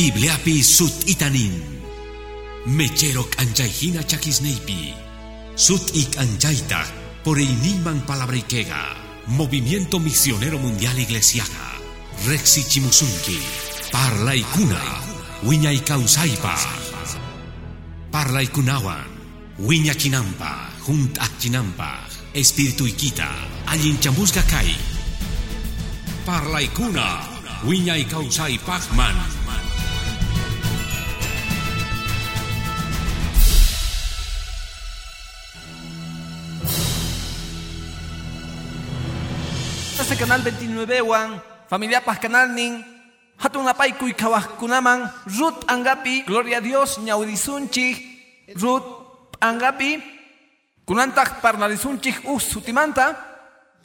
Bibliapi sut itanin. Mechero anjaihina chakisneipi. Sut ik anjaita por iniman palabrikega. Movimiento Misionero Mundial Iglesiaga. Rexi Chimusunki. Parla ikuna. Wiña ikausaipa. Parla ikunawan. Wiña chinampa. Junt chinampa. Espíritu ikita. Allin chamusga kai. Parla ikuna. Wiña ikausai pachman. Canal 29 wan familia pas canal nin hatun apay kuy kunaman Ruth angapi gloria a Dios ñawdisunchi Ruth angapi kunantak parlarisunchi us sutimanta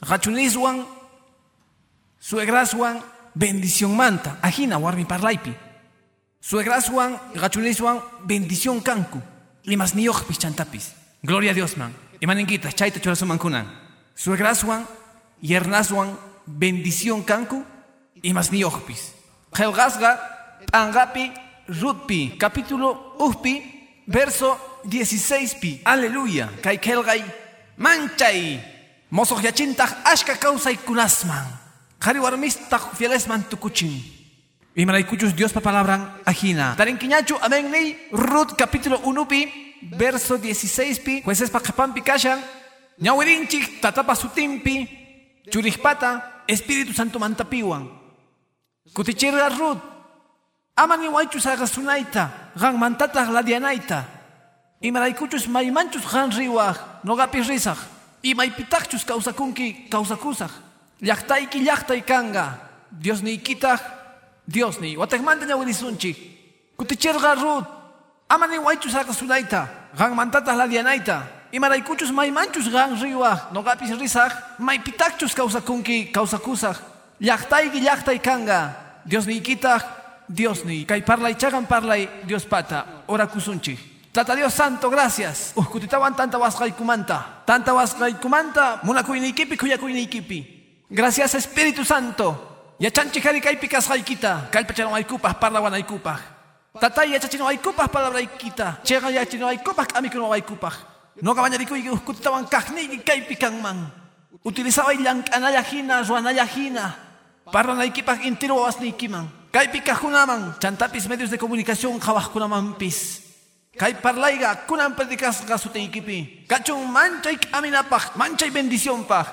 rachuniswan suegraswan bendición manta ajina warmi parlaipi suegraswan rachuniswan bendición kanku limas niyoj pichantapis gloria a Dios man. Imaninquita chaita chorasuman kunan. Suegraswan yernaswan bendición kanku y más ni ojpis. Helgasga, Angapi, Rutpi, capítulo Ujpi, verso 16pi. Aleluya. Kai kelgai, manchay. Mosoh yachintah ashka causa y kunasman. Kari warmistah fielesman tukuchin. Y malaikuchus Dios pa palabran ajina. Tarin kiñachu, amén ni, Rut capítulo 1pi, verso 16pi. Jueces pa kapampi kashan. Ñawirinchik, tatapa sutimpi. Churihpata, Espíritu Santo mantapiwan. Kutichirga Rut. Amani waichus agasunaita, gan mantata gladianaita. Y maraikuchus maimanchus gan riwaj, nogapis risaj. Y maipitachus causakunki causakusaj. Llaktaiki llaktai kanga. Dios ni ikitaj, Dios ni. Watekmanta ñawirisunchi. Kutichirga Rut. Amani waichus agasunaita, gan mantata gladianaita. Y maraikuchus maimanchus gan riwa, nogapis risaj, maipitachus causakunki causakusaj. Llaktaiki llaktai kanga. Dios ni ikitaj, Dios ni. Kay parlay chagan parlay Dios pata. Ora kusunchi. Tata Dios Santo, gracias. Uskutitawan tanta wasqaykumanta. Tanta wasqaykumanta, munakuynikipi kuyakuynikipi. Gracias Espíritu Santo. Yachanchi hari kaypi kasqaykita. Kallpachanawaykupaj parlawanaykupaj. Tatay yachachinawaykupaj palabraykita. Chega yachinawaykupaj k'amikunawaykupaj. Noqa mañarikuyki uskutitawan kaqniyki kaypi kanman. Utilizaway llamk'analla hina, ruwanalla hina. Parlanaykipaj intiro wawasniykiman. Kaypi kajunaman, chantapis medios de comunicación qhawaqkunamanpis. Kay parlayga kunan predicasqa sutiykipi. Kachun manchay k'aminapaj, manchay bendicionpaj.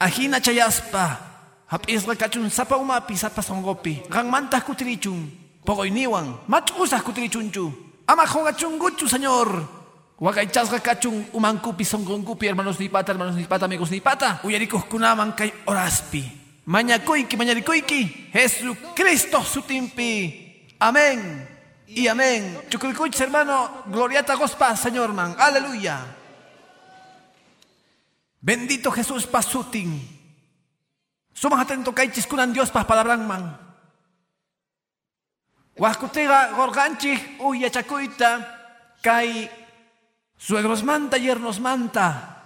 Ajina chayaspa. Hap'isqa kachun sapa umapi, sapa songopi. Qanmantaq kutirichun. Pogoyniwan, mach'usaq kutirichunchu. Ama qhongachunguchu, señor. Wakaychasqa kachun umankupi, songonkupi, hermanos ni pata, hermanos ni pata, amigos ni pata. Uyarikuq kunaman kay oraspi. Mañakoiki, mañarikoiki, Jesucristo sutimpi. Amén y amén. Chukulkuch, hermano, gloriata gospa, Señor man. Aleluya. Bendito Jesús pasutin. Somos atentos kaichis kunan Dios pas palabran man. Huascutega gorganchi, uy, yachakuita, kai suegros manta, yernos manta.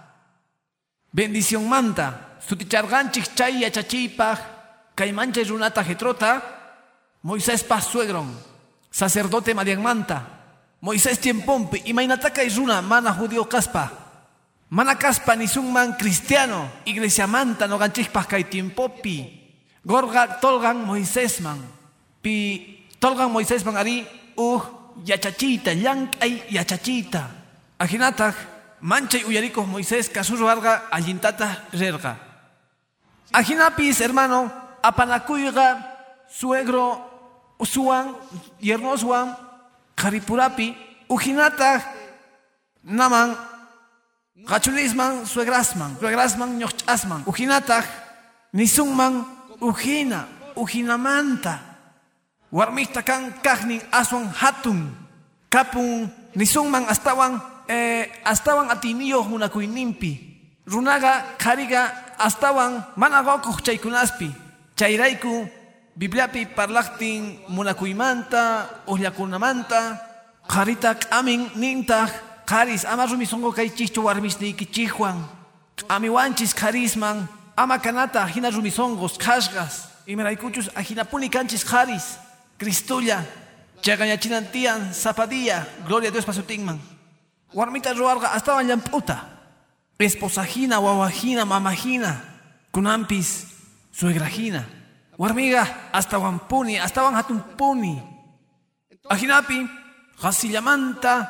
Bendición manta. Suticharganchik chay yachachipaj, kai mancha runata jetrota, Moisés pas suegron, sacerdote Marian manta. Moisés tiempompi, y mainataka runa mana judío caspa. Mana caspa ni man cristiano, iglesia manta no ganchikpaj kai tiempopi. Gorga tolgan Moisés man. Pi tolgan Moisés man ari, uh, yachachita, yank ay yachachita. Ajinataj, manchay uyaricos Moisés kasuru varga allintata rerga. Ajinapis, hermano, apanakuyga, suegro, usuan, yernoswan, karipurapi, ujinata, naman, gachulisman, suegrasman, suegrasman, ñochasman, ujinata, nisunman, ujina, ujinamanta, warmista kan kahnin aswan hatun, kapun, nisunman, astawan, eh, astawan atiniyos munakuyninpi, runaga, kariga, astawan managokuq chaykunaspi. Chayrayku bibliapi parlaqtin munakuymanta ullakunamanta qarita k'amin nintaq qaris ama rumisonqo kaychikchu warmisniykichikwan k'amiwanchis qarisman ama kanata hina rumisonqos qhashqas. Imaraykuchus ahinapuni kanchis qaris. Cristulla chagañachinantian zapadilla, gloria a Dios pasutingman. Warmita ruarga hasta llamputa. Esposajina, wawajina, mamajina, kunampis, suegrajina. Warmiga hasta wampuni, hasta puni. Ajinapi, hasillamanta,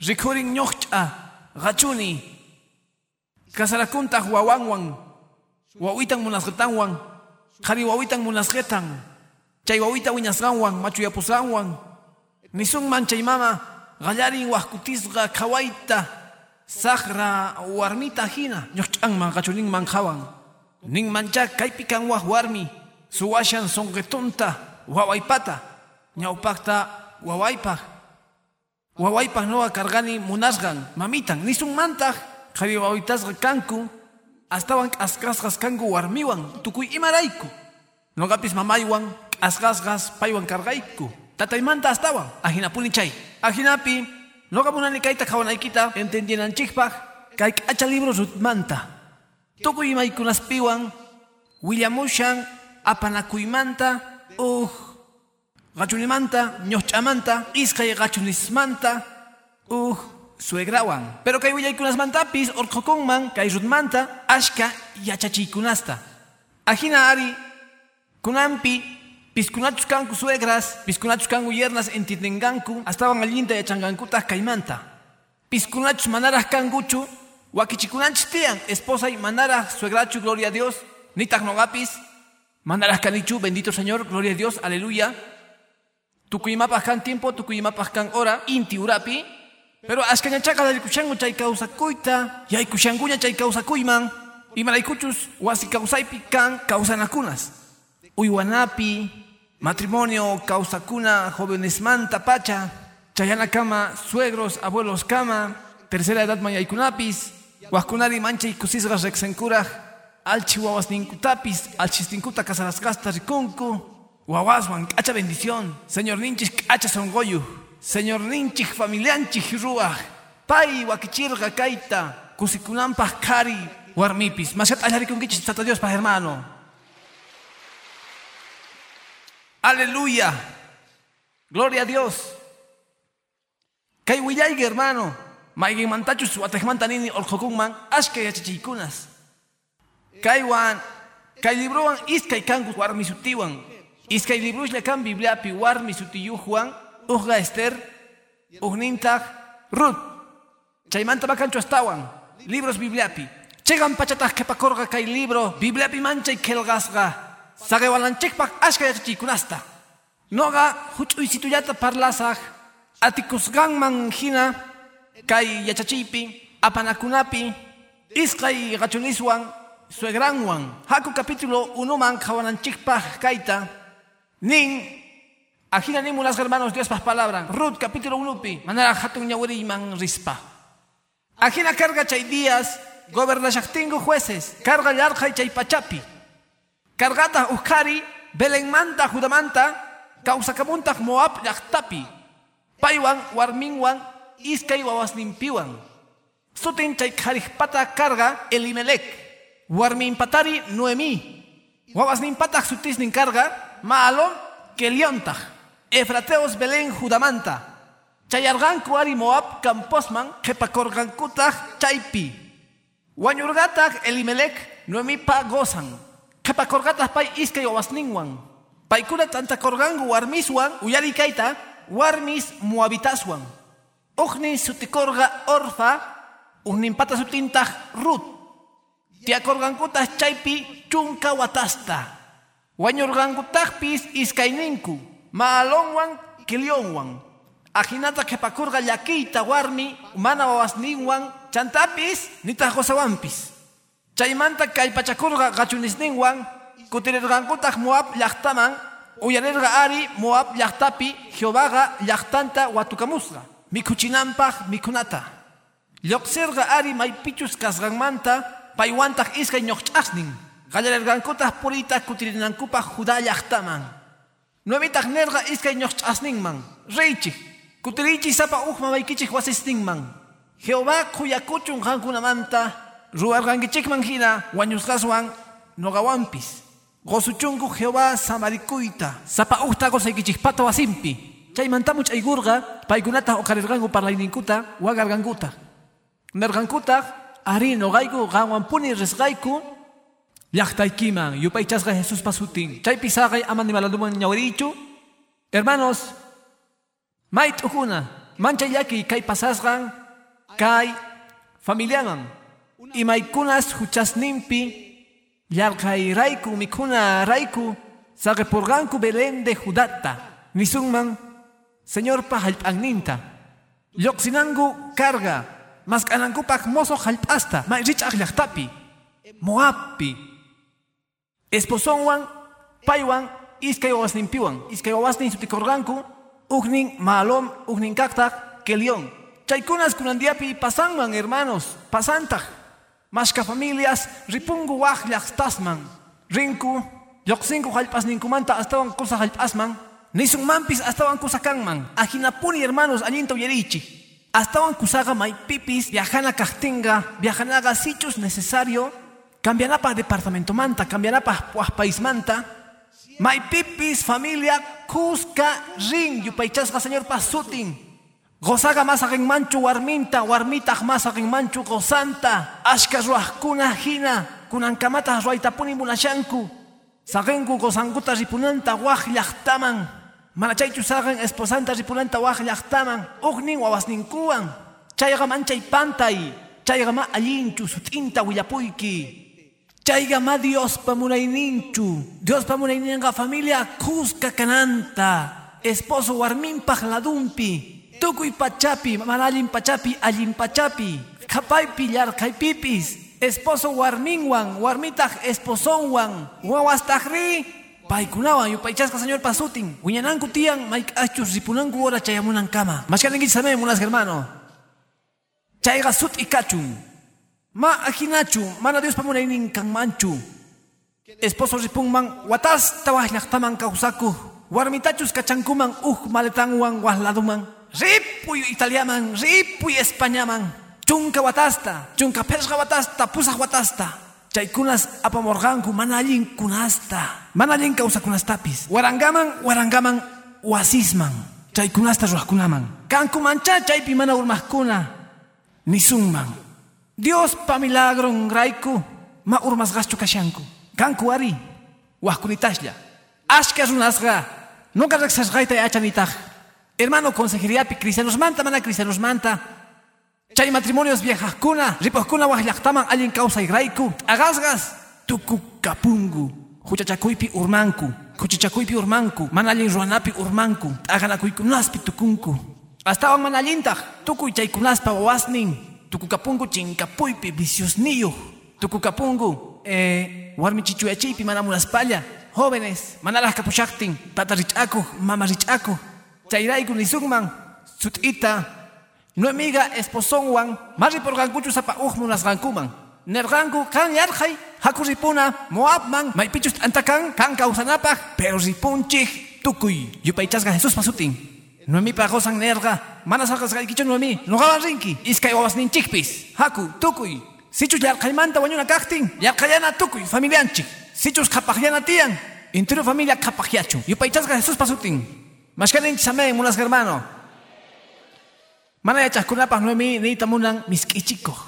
rikurin ñoch'a, gachuni. Kasarakunta wawanwan, wawitan munasgetanwan, jari wawitan munasgetan. Chay wawita wiñasqanwan, machuyapusqanwan. Nisunman chay mama, gallarin wahkutisqa kawaita, saqra warmita hina, ñoch'anman qachuninman qawan. Nin mancha kaypi kan wah warmi, suwashan sonqetunta, wawaypata, ñawpaqta wawaypaq. Wawaypaq noqa kargani munasqan, mamitan, nisunmantaq, qhari wawitasqa kanku, astawan k'askasqas kanku warmiwan, tukuy imarayku. Noqapis mamaywan, asgasgas paywan kargayku. Tataymanta astawan, ahinapuni chay. Ahinapi, noqa munani kayta qhawanaykita entendinanchikpaq, kay k'acha libros rutmanta. Tukuy imaykunaspiwan, willamushan apanakuymanta, uh, gachunimanta, ñoch'amanta, iskay gachunismanta, uh, suegrawan. Pero kay willaykunasmantapis, orqokunman, kay rutmanta, ashka yachachiykunasta. Ahina ari, kunampi, piskunachus kanku suegras, piskunachus kanku yernas entiendenganku, astawan allinta yachangankutaq kaymanta. Piskunachus manaraj kankuchu, wakichikunanchis tiyan, esposa y manaraj suegrachu, gloria a Dios, nitaq nogapis, manaraj kanichu, bendito Señor, gloria a Dios, aleluya. Tukuyimapaj kan tiempo, tukuyimapaj kan hora, inti urapi, pero ashkañachaqa darikuchangu chay kawsakuyta, yaykushankuña chay kawsakuyman, imaraykuchus wasi kawsaypi kan kawsanakunas. Uywanapi, matrimonio, kawsakuna, jovenesmanta pacha, chayana kama, suegros, abuelos kama, tercera edad mayaykunapis, wahkunari mancha y kusisgas rexenkuraj, alchi wawas ninkutapis, alchis ninkuta kasarasgasta rikunku, wawaswan, kacha bendición, señor ninchis kacha songoyu, señor ninchis familianchis ruaj, pay wakichirga kaita, kusikunampaj kari, warmipis, masat allarikunkichis tata Dios pa hermano. Aleluya. Gloria a Dios. Kay willayga hermano. Maigin mantachus watejmanta nini oljokunman ashka yachachikunas. Kaywan kay librowan iskay kanku warmi sutiwan. Iskay librushla kan bibliapi warmi sutiyujuan ujga Esther ugnintaq Ruth. Chaymanta bakanchu astawan libros bibliapi. Chegan pachataq kepakorga kay libro bibliapi manchay kelgasqa. Sagewalanchikpak ashka yachachikunasta. Noga huch'uysituyata parlasaq atikusqanman hina kay yachachipi apanakunapi isqay gachuniswan suegranwan. Haku capítulo 1 man qhawananchikpaq kayta nin ajina nimunas hermanos Dios pas palabra. Ruth capítulo 1 pi manera hatun ñawiriman rispa. Ajina carga chay días gobernashaqtingu jueces carga llarqay chay pachapi Kargata uskari Belenmanta judamanta kausakamuntaq Moab llaqtapi paywan warminwan iskay wawasninpiwan sutin chay karga Elimelec warminpatari Noemi wawasninpataq sutisnin karga Maalon Keliontaq. Efrateos Belén judamanta. Chayarqanku ari Moab camposman qhipakorqankutaq chaypi. Wañurqataq Elimelec Noemipa gozan Kapakorgatas pay iskay wawasninwan. Paykuna tantakorgangu warmiswan uyarikayta warmis muabitaswan. Ugnin sutikorga orfa ugninpata sutintaj Ruth. Tiakorgankutas chaypi chunka watasta. Wañurgankutajpis iskayninku. Maalonwan kilionwan. Ajinata kepakurga llakiyta warmi mana wawasninwan chantapis nita gozawampis. Chaymanta kay pachakurqa qachunisninwan kutirirqankutaq Moab llaqtaman uyarirqa ari Moab llaqtapi Jehovaqa llaqtanta watukamusqa mikuchinanpaq mikunata. Lluqsirqa ari maypichus kasqanmanta paywantaq iskay ñoqch'aqnin qallarirqankutaq puriyta kutirirnankupaq Judá llaqtaman. Nuemitaq nirqa iskay ñoqch'asninman. Riychik sapa uq mamaykichik wasisninman. Jehová kuyakuchun qankunamanta ruwarqankichikman hina wañusqaswan noqawanpis gosuchunku Jehová samarikuyta sapa uqta qosaykichikpata wasinpi. Chaymanta much'aygurqa paykunata uqarirqanku parlayninkuta wagarqankuta nerqankuta ari noqayku qanwanpuni risqayku llaqtaykiman yupaychasqa Jesuspa sutin chaypi saqay ama nimalanduman ñawirichu. Hermanos may t'ukuna manchayllaki kay pasasqan kay familiaman imaykunas huchasninpi llaqayrayku mikhunarayku saqepurqanku Belén de Judata nisunman Señorpa hallp'anninta lluqsinanku carga maskanankupak mozo hallp'asta may rich'aq llaqtapi Moabpi esposonwan paywan iskay wawasninpiwan iskay wawasnin sutikurqanku uknin malom uknin kaqtaq kelion. Chaykunas kunandiapi pasanman hermanos pasantaq mashka familias ripungu waq llaqtasman rinku lluqsinku hallp'asninkumanta astawan kusa hallp'asman nisunmanpis astawan kusakanman ajinapuni hermanos allinta uyarichik astawan kusaqa maypipis viajana kaqtinqa viajanaqa sichus necesario. Cambianapaq departamentomanta cambianapaq paismanta maypipis familia kuska rin yupaychasqa señorpa sutin gozaga masaqinmanchu warminta warmitaq masaqinmanchu gozanta ashka ruwaqkuna hina kunankamataq ruwaytapuni munashanku saqinku gozankuta ripunanta waq llaqtaman mana chaychu saqin esposanta ripunanta waq llaqtaman uknin wawasninkuwan chayqa manchay pantay chayqa ma allinchu sutinta willapuyki chayqa ma Diospa munayninchu Diospa munayninqa familia kuska kananta esposo warminpaq ladunpi tukuy pachapi mana allin pachapi allin pachapi qhapaypi llarqaypipis esposo warminwan warmitaq esposonwan wawastaqri paykunawan yupaychasqa señor pasutin wiñananku tiyan mayk'achus ripunanku hora chayamunankama mashkaninkichis samay munas hermano. Chayqa sut'i kachun ma ajinachu mana Dios pamunaynin kanmanchu esposo ripunman watasta waq llaqtaman kawsakuq warmitachus kachankuman uj maletanwan waqladuman ripuy italiaman. Ripuy españaman. Chunka watasta chunka phesqa watasta pusaq watasta chaykunas apamurqanku mana allin kunasta mana allin kawsakunastapis warangaman warangaman wasisman chaykunasta ruwaqkunaman kankumancha chaypi mana urmaqkuna nisunman Dios pa milagro raiku ma urmasqaschu kashanku. Kanku ari waqkunitashlla ashka runasqa nunca riqsasqayta yachanitaq hermano consejeriapi cristianosmanta mana cristianosmanta chay matrimonios viejaqkuna ripuqkuna waq llaqtaman allin kawsayrayku t'aqasqas tukukapungu huchachakuypi urmanku huchachakuypi urmanku mana allin ruwanapi urmanku t'aqanakuykunaspi tukunku astawan mana allintaq tukuy chaykunaspa wawasnin tukukapungu chinkapuypi viciosnillo tukukapungu eh, warmi chichuyachiypi mana munaspalla jóvenes manalas kapushaktin tata rich'akuj mama rich'akuj chayrayku nisunman sut'ita nuemiga esposonwan ma riporqankuchu sapa uj munasqankuman nerqanku kan yarqay haku ripuna moabman maypichus t'antakan kan kawsanapaq pero ripunchik tukuy. Yupaychasqa Jesús pasutin Noemi pagosan nerga, mana sakas kay kichon Noemi, nogawan rinki, iskay wawas ninchikpis, haku, tukuy, sichus yarkaymanta wañuna kaktin, yarkayana tukuy, familianchik, sichus kapakyana tiyan, intero familia kapakyachu, yupaychasqa Jesús pasutin, mashkaninchik samay munas hermano, mana yachaskunapaq Noemi neitamunan misk'ichikuq,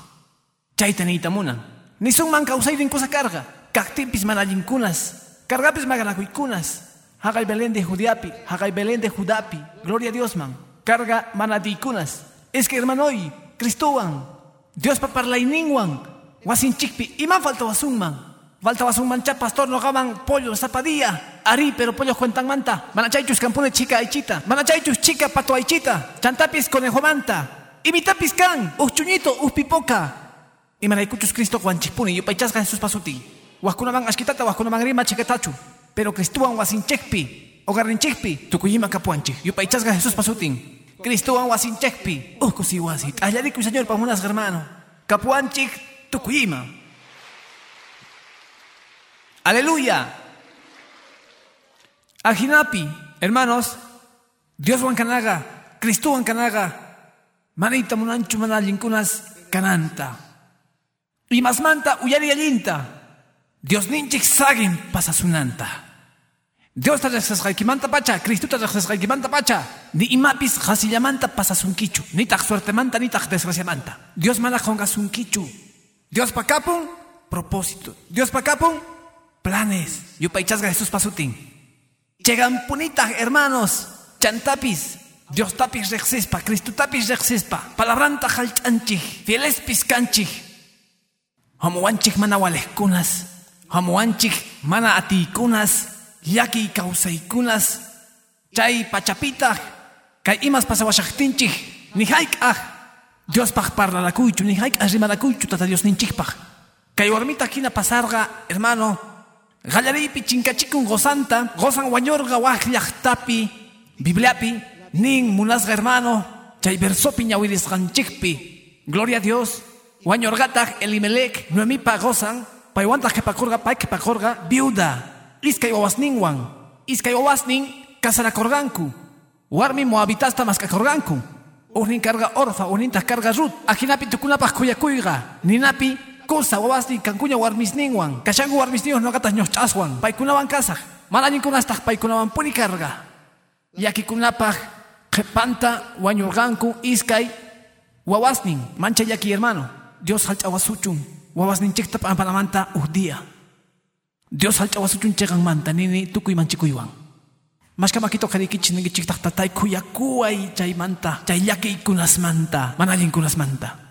chayta neitamunan, nisunman kawsayrin kusa karga, kaktinpis mana allinkunas, kargapis maganakuykunas, Hagay Belén de Judiapi, Hagay Belén de Judapi, gloria a Dios man, carga manadikunas. Es que hermano hoy, Cristoban, Dios pa parlainingwan, wasin chikpi, iman falta wasunman. Falta wasunman cha pastor no gaban pollo zapadilla, ari pero pollo cuentan manta, manachaychus campune chica aichita, manachaychus chica pato aichita, chantapis conejo manta, imitapis can, uchuñito, upipoca. Y manaykuchus Cristo guanchipuni, yo paichasga Jesús pasuti. Waskunaman ashkitata, waskunaman rima chiketachu. pero Cristuan wasinchekpi, ogarrinchekpi, tukuyima kapuanchik, yupaychasga Jesús pasutin. Cristuan wasinchekpi, ukusi wasit, ayariku señor pamunas hermano, kapuanchik, tukuyima. Aleluya. Ajinapi, hermanos, Dios wankanaga, Cristo wankanaga, manita munanchu manalinkunas kananta. Y más manta uyari allinta. Dios ninchik sagin pasasunanta. Dios ta manta pacha, Cristo ta manta pacha, ni imapis hasillamanta pasasunkichu, ni tak suertemanta ni tak desgraciamanta. Dios mana kichu. Dios pakapun, propósito. Dios pakapun, planes. Yupaychasga Jesús pasutin. Llegan punitas, hermanos, chantapis. Dios tapis rexispa, Cristo tapis rexispa. Palabranta halchanchih, fieles piscanchih. Hamuanchih mana walehkunas. Hamuanchih mana atikunas. Yaki kausaykunas. Chay pachapita. Kay imas pasawashachtinchih. Ni haik ah. Dios pach parla la cuichu, ni haik arrima la cuichu, tata Dios ninchih pach. Kay warmita kina pasarga, hermano. Gallaripi chinkachikun gozanta, gozan wañorga wajllajtapi, bibliapi, nin munasga hermano, chay versopi ñawiris ganchikpi. Gloria a Dios. Wañorgatag elimelec, nuemipa gozan, paiwantaj kepakorga, pai kepakorga, viuda. Iskay wawasninwan, iskay wawasnin, kasarakorganku. Warmi moabitasta maskakorganku. Unin carga orfa, unintas carga rut. Ajinapi tukunapaj kuyakuyga, ninapi Kusa wawasni kankuña warmisninwan, kashanku warmisniwan noqatas ñoch'aswan, paykunawan kasaq, malañinkunastaq paykunawan puni karga. Yakikunapaq qhipanta wañurqanku iskay wawasnin, mancha yaki hermano, Dios hallch'awasuchun, wawasninchikta pampanamanta uj día. Dios hallch'awasuchun chiqanmanta nini tukuy manchikuywan. Mashkamakito qharikichis ninkichiktaq tatay kuyakuway chaymanta, chay llakiykunasmanta, mana allinkunasmanta.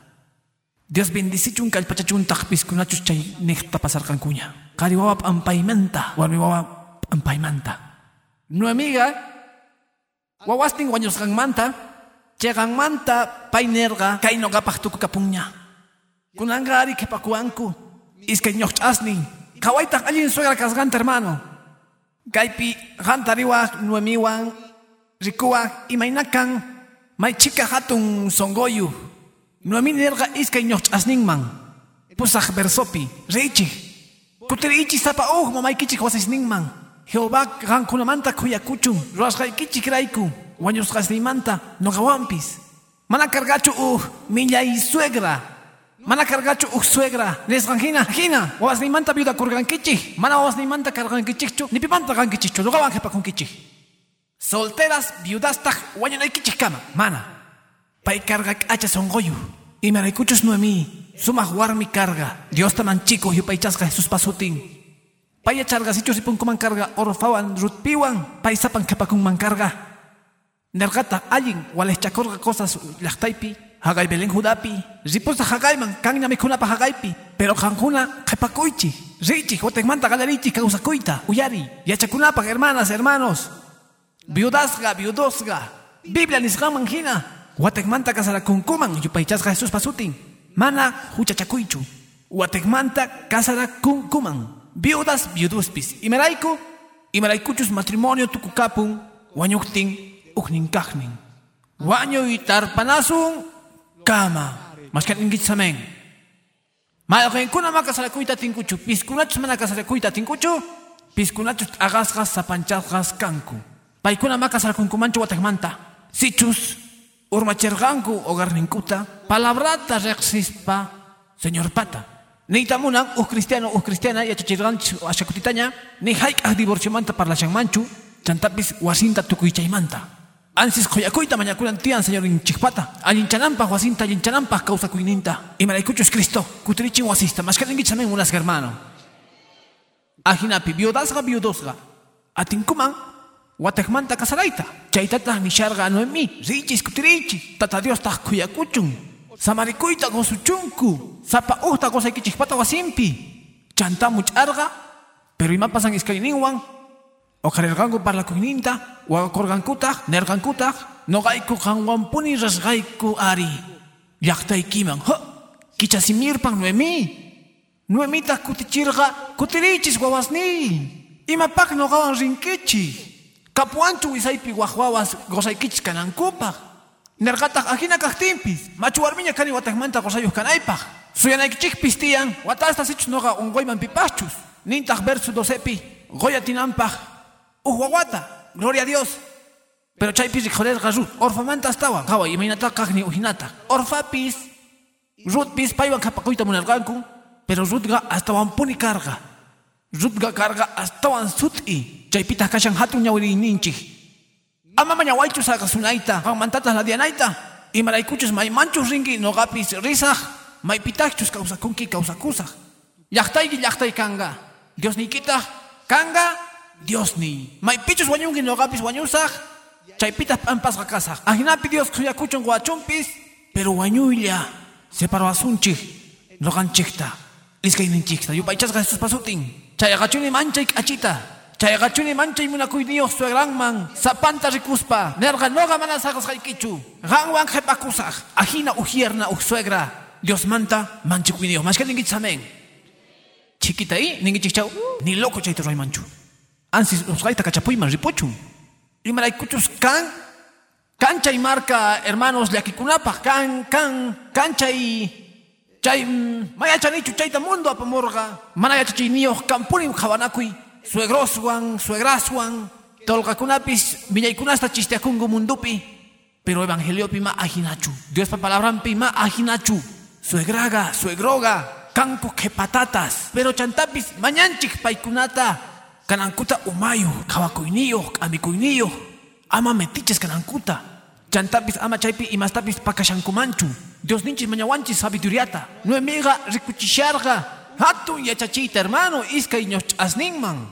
Dios bendicichun kallpachachun taqpiskunachus chay niqta pasarqankuña. Qari wawa p'ampaymanta, warmi wawa p'ampaymanta. Nuemiga, wawastin wañusqanmanta, chayqanmanta pay nerqa kay noqapaq tukukapunña. Kunanqa ari kipakuwanku, iskay ñoqch'asnin, qhawaytaq allin suegra kasqanta hermano. Kaypi qantariwaq nuemiwan, rikuwaq imaynakan, may chika hatun songoyu, Nuami nerga iskay ñoch'asninman. Pusaq versopi, richi. Kutiriichi sapa uj mamaykichik wasisninman. Jehová qankunamanta kuyakuchun, ruwasqaykichik rayku, wañusqasniymanta noqawanpis. Mana kargachu uj millay suegra. Mana kargachu uj suegra. Nisqan hina, hina, wawasniymanta viuda kurgankichik. Mana wawasniymanta kargankichikchu, nipimanta gankichikchu, noqawan qhipakunkichik. Solteras viudastaq wañunaykichik kama, mana. Pay carga acha songoyu. Y me recuchos no mí. Suma jugar mi carga. Dios taman chico y pay chasga Jesús pasutin. Pay chargasichos y pun kuman carga orfawan rutpiwan. Pay sapan man carga. Nergata allin wales chakorga cosas lachtaipi. Hagay belén judapi. Riposa hagayman kangna mikuna pa hagaypi. Pero kanjuna kepakuichi. Richi hotekmanta galerichi causa kuita. Uyari. Yachakunapa hermanas hermanos. Viudasga viudosga. Biblia nisgaman hina. Watekmanta kasara kunkuman yupaychasqa Jesús pasutin. Mana huchachakuychu. Watekmanta kasara kunkuman. Viudas viuduspis. Imerayku, imeraykuchus matrimonio tukukapun. Wañuktin ukninkajnin. Waño y tarpanasun kama. Maskat ingitsamen. Mayaqenkuna ma kasarakuyta tinkuchu. Piskunachus mana kasarakuyta tinkuchu. Piskunachus agasgas sapanchasgas kanku. Paykuna ma kasarakunkumanchu watekmanta. Sichus urmachirqanku hogarninkuta palabrata reqsispa señor pata. Niytamunan uj cristiano uj cristiana yachachirqanchik ashakutitaña ni hayk'aq divorciomanta parlachanmanchu chantapis wasinta tukuychaymanta ansis quyakuyta mañakunan tiyan señorinchikpata allinchananpaq wasinta allinchananpaq kawsakuyninta imaraykuchus Cristo kutirichin wasista mashkaninkichamen munasqa hermano. Ajinapi viudasqa viudosqa atinkuman watekmanta kasarayta chaytataq nisharqa Noemi richis kutirichis. Tata Dios taq kuyakuchun samarikuyta gosuchunku sapa uhta gozaykichikpata wasinpi. Chanta much'arqa pero imapasan iskayninwan oqarirqanku parlakuyninta waqakurqankutaq nerqankutaq noqayku qanwanpuni rasqayku ari. Llaqtaykiman ha kichasimirpan Noemi Noemitaq kutichirqa kutirichis wawasni imapaq noqawan rinkichis Kapuanchu wisaypi wajwawas gozaykichis kanankupaq. Nerqataq ajina kaqtinpis. Machu warmiña kani watakmanta gozayuq kanaypaq. Suyanaykichikpis tiyan watasta sichus noqa unquyman pipachus. Nintaq verso 12pi goya tinanpaq uj wawata. Gloria a Dios. Pero chaypis riqhorerqa Rut. Orfamanta astawa. Qaway imaynata kaqni uhinata. Orfapis Rutpis paywan qhapakuyta munarqanku. Pero Rutqa astawan puni karqa. Rutqa karqa astawan sut'i. Chaypitaq kashan hatun ñawiriyninchik. Ama mañawaichu saga sunaita, mantatas la dianaita. Y maraykuchus may manchus ringi no gapis risaj, may pitachus causa kunki causa kusaj. Yachtay yachtay kanga. Dios ni kita kanga, Dios ni. May pichus wanyungi no gapis wanyusaj, chaypitas pampas rakasaj. Ajinapi Dios kuyakuchun guachumpis, pero wanyuya, separo asunchi, no ganchikta. Iskay ninchikta, yupaychas Jesús pasutin. Chayagachuni manchay achita. Chayagachuni manchay munakuyniyoq suegranman sapanta rikuspa nerga noga mana saqasqaykichu qanwan qhipakusaq ajina ujierna uj suegra. Dios manta manchikuyniyoq mashkaninkichis amen chiquita ahí ninkichik chaw ni loco chayta raymanchu ansis usqayta kachapuyman ripuchu. Imaraykuchus kan kanchay marca hermanos llakikunapaq kan kan kanchay chay mayachanichu chayta mundo apamurqa mana yachachiyniyoq kampurin qhawanakuy suegroswan, suegraswan, tolkakunapis, villaykunasta chisteakungu mundupi, pero evangeliopi ma ajinachu. Dios pa palabrampi ma ajinachu. Suegraga, suegroga, kanku que patatas, pero chantapis mañanchik paikunata, kanankuta umayo, kawakuiniyo, amikuiniyo, ama metiches kanankuta. Chantapis ama chaypi imastapis pakashankumanchu. Dios ninchis mañawanchis sabiduriata. No emiga rikuchisharga. Hatun yachachita hermano, iska y asningman.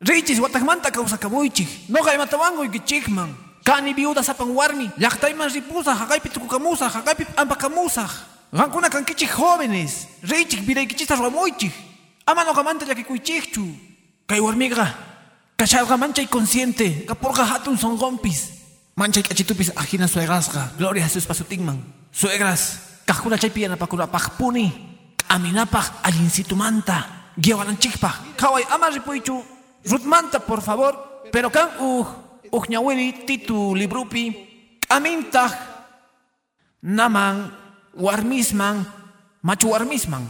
Richis watakmanta kawsakamuichik. Noqa imatawangoykichikman. Kani viuda sapan warmi. Llaqtayman ripusa, haqaypi tukukamusa, haqaypi ampakamusa. Qankuna kankichik jóvenes. Richik vidaykichista ruamuychik. Ama noqamanta llakikuychikchu. Kay warmiqa. Kasharqa manchay consciente. Kapurqa hatun sonqonpis. Manchay kachitupis ajina suegrasqa. Gloria a Jesús pasutinman. Suegras. Kajkuna chaypi yanapakunapaqpuni. Aminapaq allinsitumanta. Guiawalanchikpaq. Kaway ama ripuychu. Rutmanta, por favor. Pero kan uh, uhñawili titu librupi. Amintah naman warmisman machu warmisman.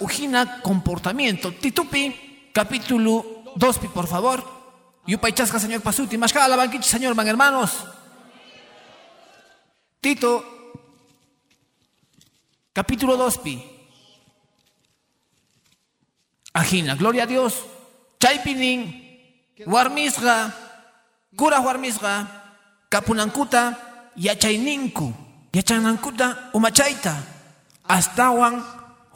Ujina comportamiento. Titupi capítulo 2, por favor. Yupaychasca, señor Pasuti. Mashka alabanquichi, señor man, hermanos. Tito, capítulo 2, pi. Ajina, gloria a Dios. Chaypinin, warmisga, kura warmisga, kapunankuta, yachayninku, yachanankuta, umachayta, astawan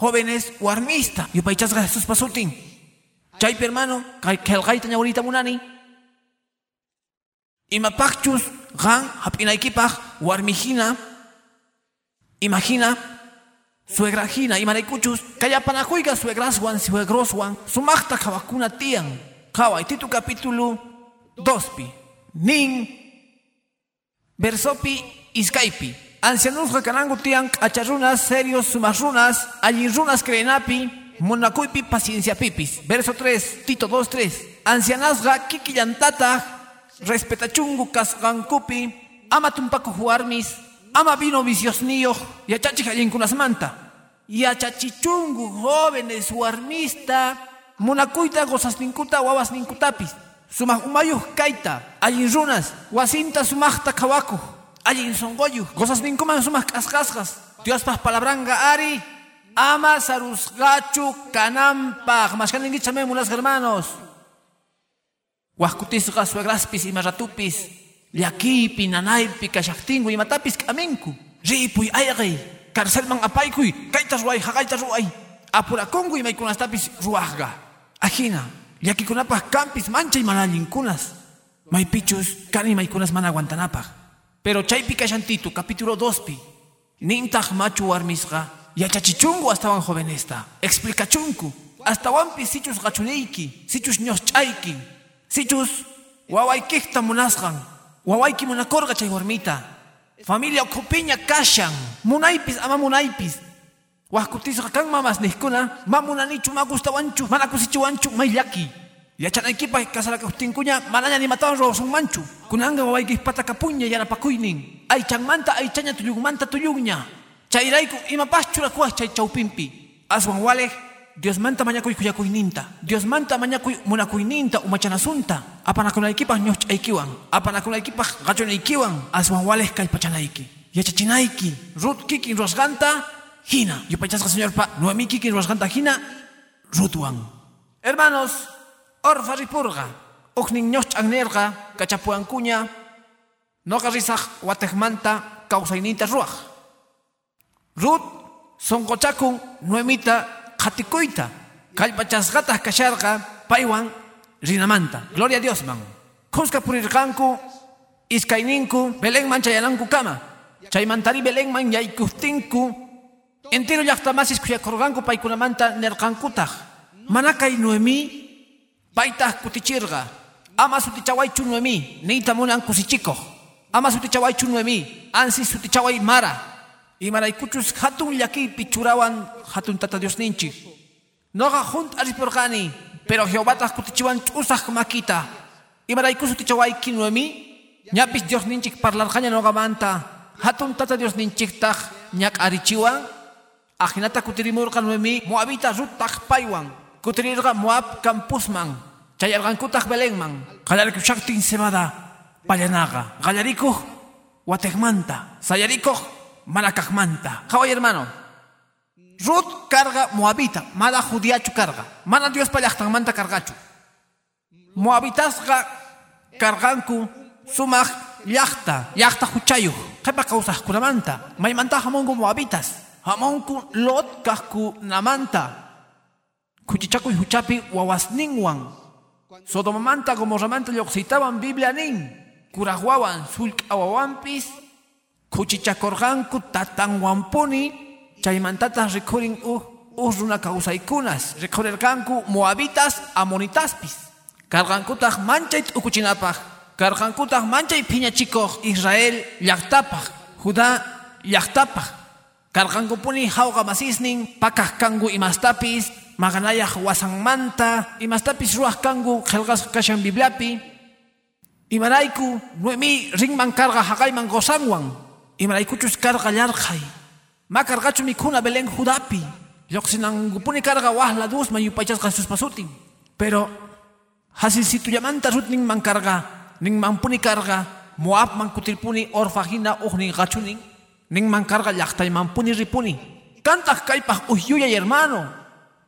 jóvenes warmista, yupaychasga Jesús pasutin. Chaypi hermano, kelgaita ñaurita munani, imapachus, gan, hapinaykipaj, warmijina, imagina, suegrajina imaraykuchus kallapanakuyqa suegraswan suegroswan sumaqta qhawakuna tiyan qhaway titu capítulo 2pi nin versopi iskaypi ancianusqa kananku tiyan q'acha runas serios sumaq runas allin runas creenapi munakuypi pacienciapipis verso 3 tito 2 3 ancianasqa kikillantataq respetachungu kasqankupi ama tumpakuq warmis ama vino viciosnillo yachachi manta yachachichungu jóvenes warmista munakuita gozas ninkuta wawas ninkutapis sumaq umayuq kayta allin runas sumaqta qhawakuq allin sonqoyuq gozas ninkuman sumaq k'asqasqas Diospaq palabranga ari ama sarusqachu kananpaq mashkaninkichamen munasqa hermanos. Waqkutisqa suegraspis ima ratupis llakipi nanaypi kashaqtinku imatapis k'aminku. Ripuy ayqay karcelman apaykuy kayta ruway haqayta ruway apurakunku imaykunastapis ruwaqqa ajina llakikunapaq kampis manchay mana allinkunas maypichus kan imaykunas mana aguantanapaq pero chaypi kashantitu capítulo 2pi nintaq machu warmisqa yachachichunku astawan jovenesta. Explicachunku astawanpi sichus qachuniyki sichus ñosch'ayki sichus wawaykikta munasqan wawayki munakurqa chay warmita. Familia ukupiña kashan munaypis ama munaypis waqkutisqa kan mamas niskuna ma munanichu ma gustawanchu mana kusichiwanchu may llaki yachanaykipaq kasarakuqtinkuña manaña nimatawan ruwasunmanchu kunanga wawaykis patakapuña yanapakuynin aychanmanta aychaña tullunmanta tullunña chayrayku imapas churakuwaq chay chawpinpi. Aswan walej Dios manta mañakuy kuyakuyninta Dios manta mañakuy munakuyninta umachanasunta apanakunaykipaq ñoch'aykiwan apanakunaykipaq qachunaykiwan aswan walej kallpachanayki yachachinayki rut kikin ruwasqanta hina. Yupaychasqa señor pa nuemi kikin ruwasqanta hina rutwan hermanos orfa ripurqa Oknin ñoch ch'annerqa kachapuankuña noqa risaq watekmanta kawsayninta ruwaq. Ruth sonqochakun nuemita qatikuyta kallpachasqataq kasharqa paywan rinamanta. Gloria a Dios man. Kuska purirqanku iskayninku Belenman chayananku kama. Chaymantari Belenman yaykuptinku entero llaqtamasis kuyakurqanku paykunamanta nerqankutaq. Mana kay Noemi paytaq kutichirqa. Ama sutichawaychu Noemi niyta munan kusichikuq. Ama sutichawaychu Noemi ansi sutichaway Mara. Imaraykuchus hatun llakiypi churawan hatun tata Dios ninchik. Noqa junt arisporqani, pero Jehovátaq kutichiwan ch'usaq makita. Imarayku sutichawayki Noemi, ñapis Dios ninchik parlarqaña noqamanta, hatun tata Dios ninchiktaq ñak'arichiwan, ajinata kutirimurqa Noemi, Moabita ruttaq paywan, kutirirqa Moab campusman, chayarqankutaq Belenman, qallarikushaqtin cebada, pallanaqa, qallarikuq watekmanta, sayarikuq malakaqmanta. Qaway hermano, Ruth carga Moabita, mala judiachu carga, mana Dios pallaqtanmanta cargachu. Moabitasqa carganku sumaq llaqta, llaqta huchayuq, qhipa kawsaqkunamanta, maymanta hamunku Moabitas, hamunku Lot kaqku namanta, kuchichakuy huchapi wawasninwan, Sodomamanta Gomorramanta lluqsiytawan Biblia nin, kuraq wawan sulk'awawanpis, kuchichakurqanku tatanwanpuni, chaymantatas rikhurin uh, uh runa kawsaykunas, rikhurirqanku Moabitas, Amonitaspis, karqankutaq manchay t'ukuchinapaq, karqankutaq manchay phiñachikuq Israel llaqtapaq, Judá llaqtapaq, karqankupuni jawqa masisnin, pakaq kanku imastapis, maganayaq wasanmanta, imastapis ruwaq kanku qillqasqa kashan Bibliapi, imarayku Noemi rinman karqa haqayman gozanwan, imaraykuchus karqa llarqay, ma karqachu mikhuna Belén Judapi, lluqsinankupuni karqa wahla dusman yupaychasqa sus pasutin, pero hasisitullamanta Ruth ninman karqa, ninmanpuni karqa, Moabman kutirpuni orfajina uqnin qachunin, ninman karqa llaqtaymanpuni ripuni, kantaq kaypaq uhyuyay hermano,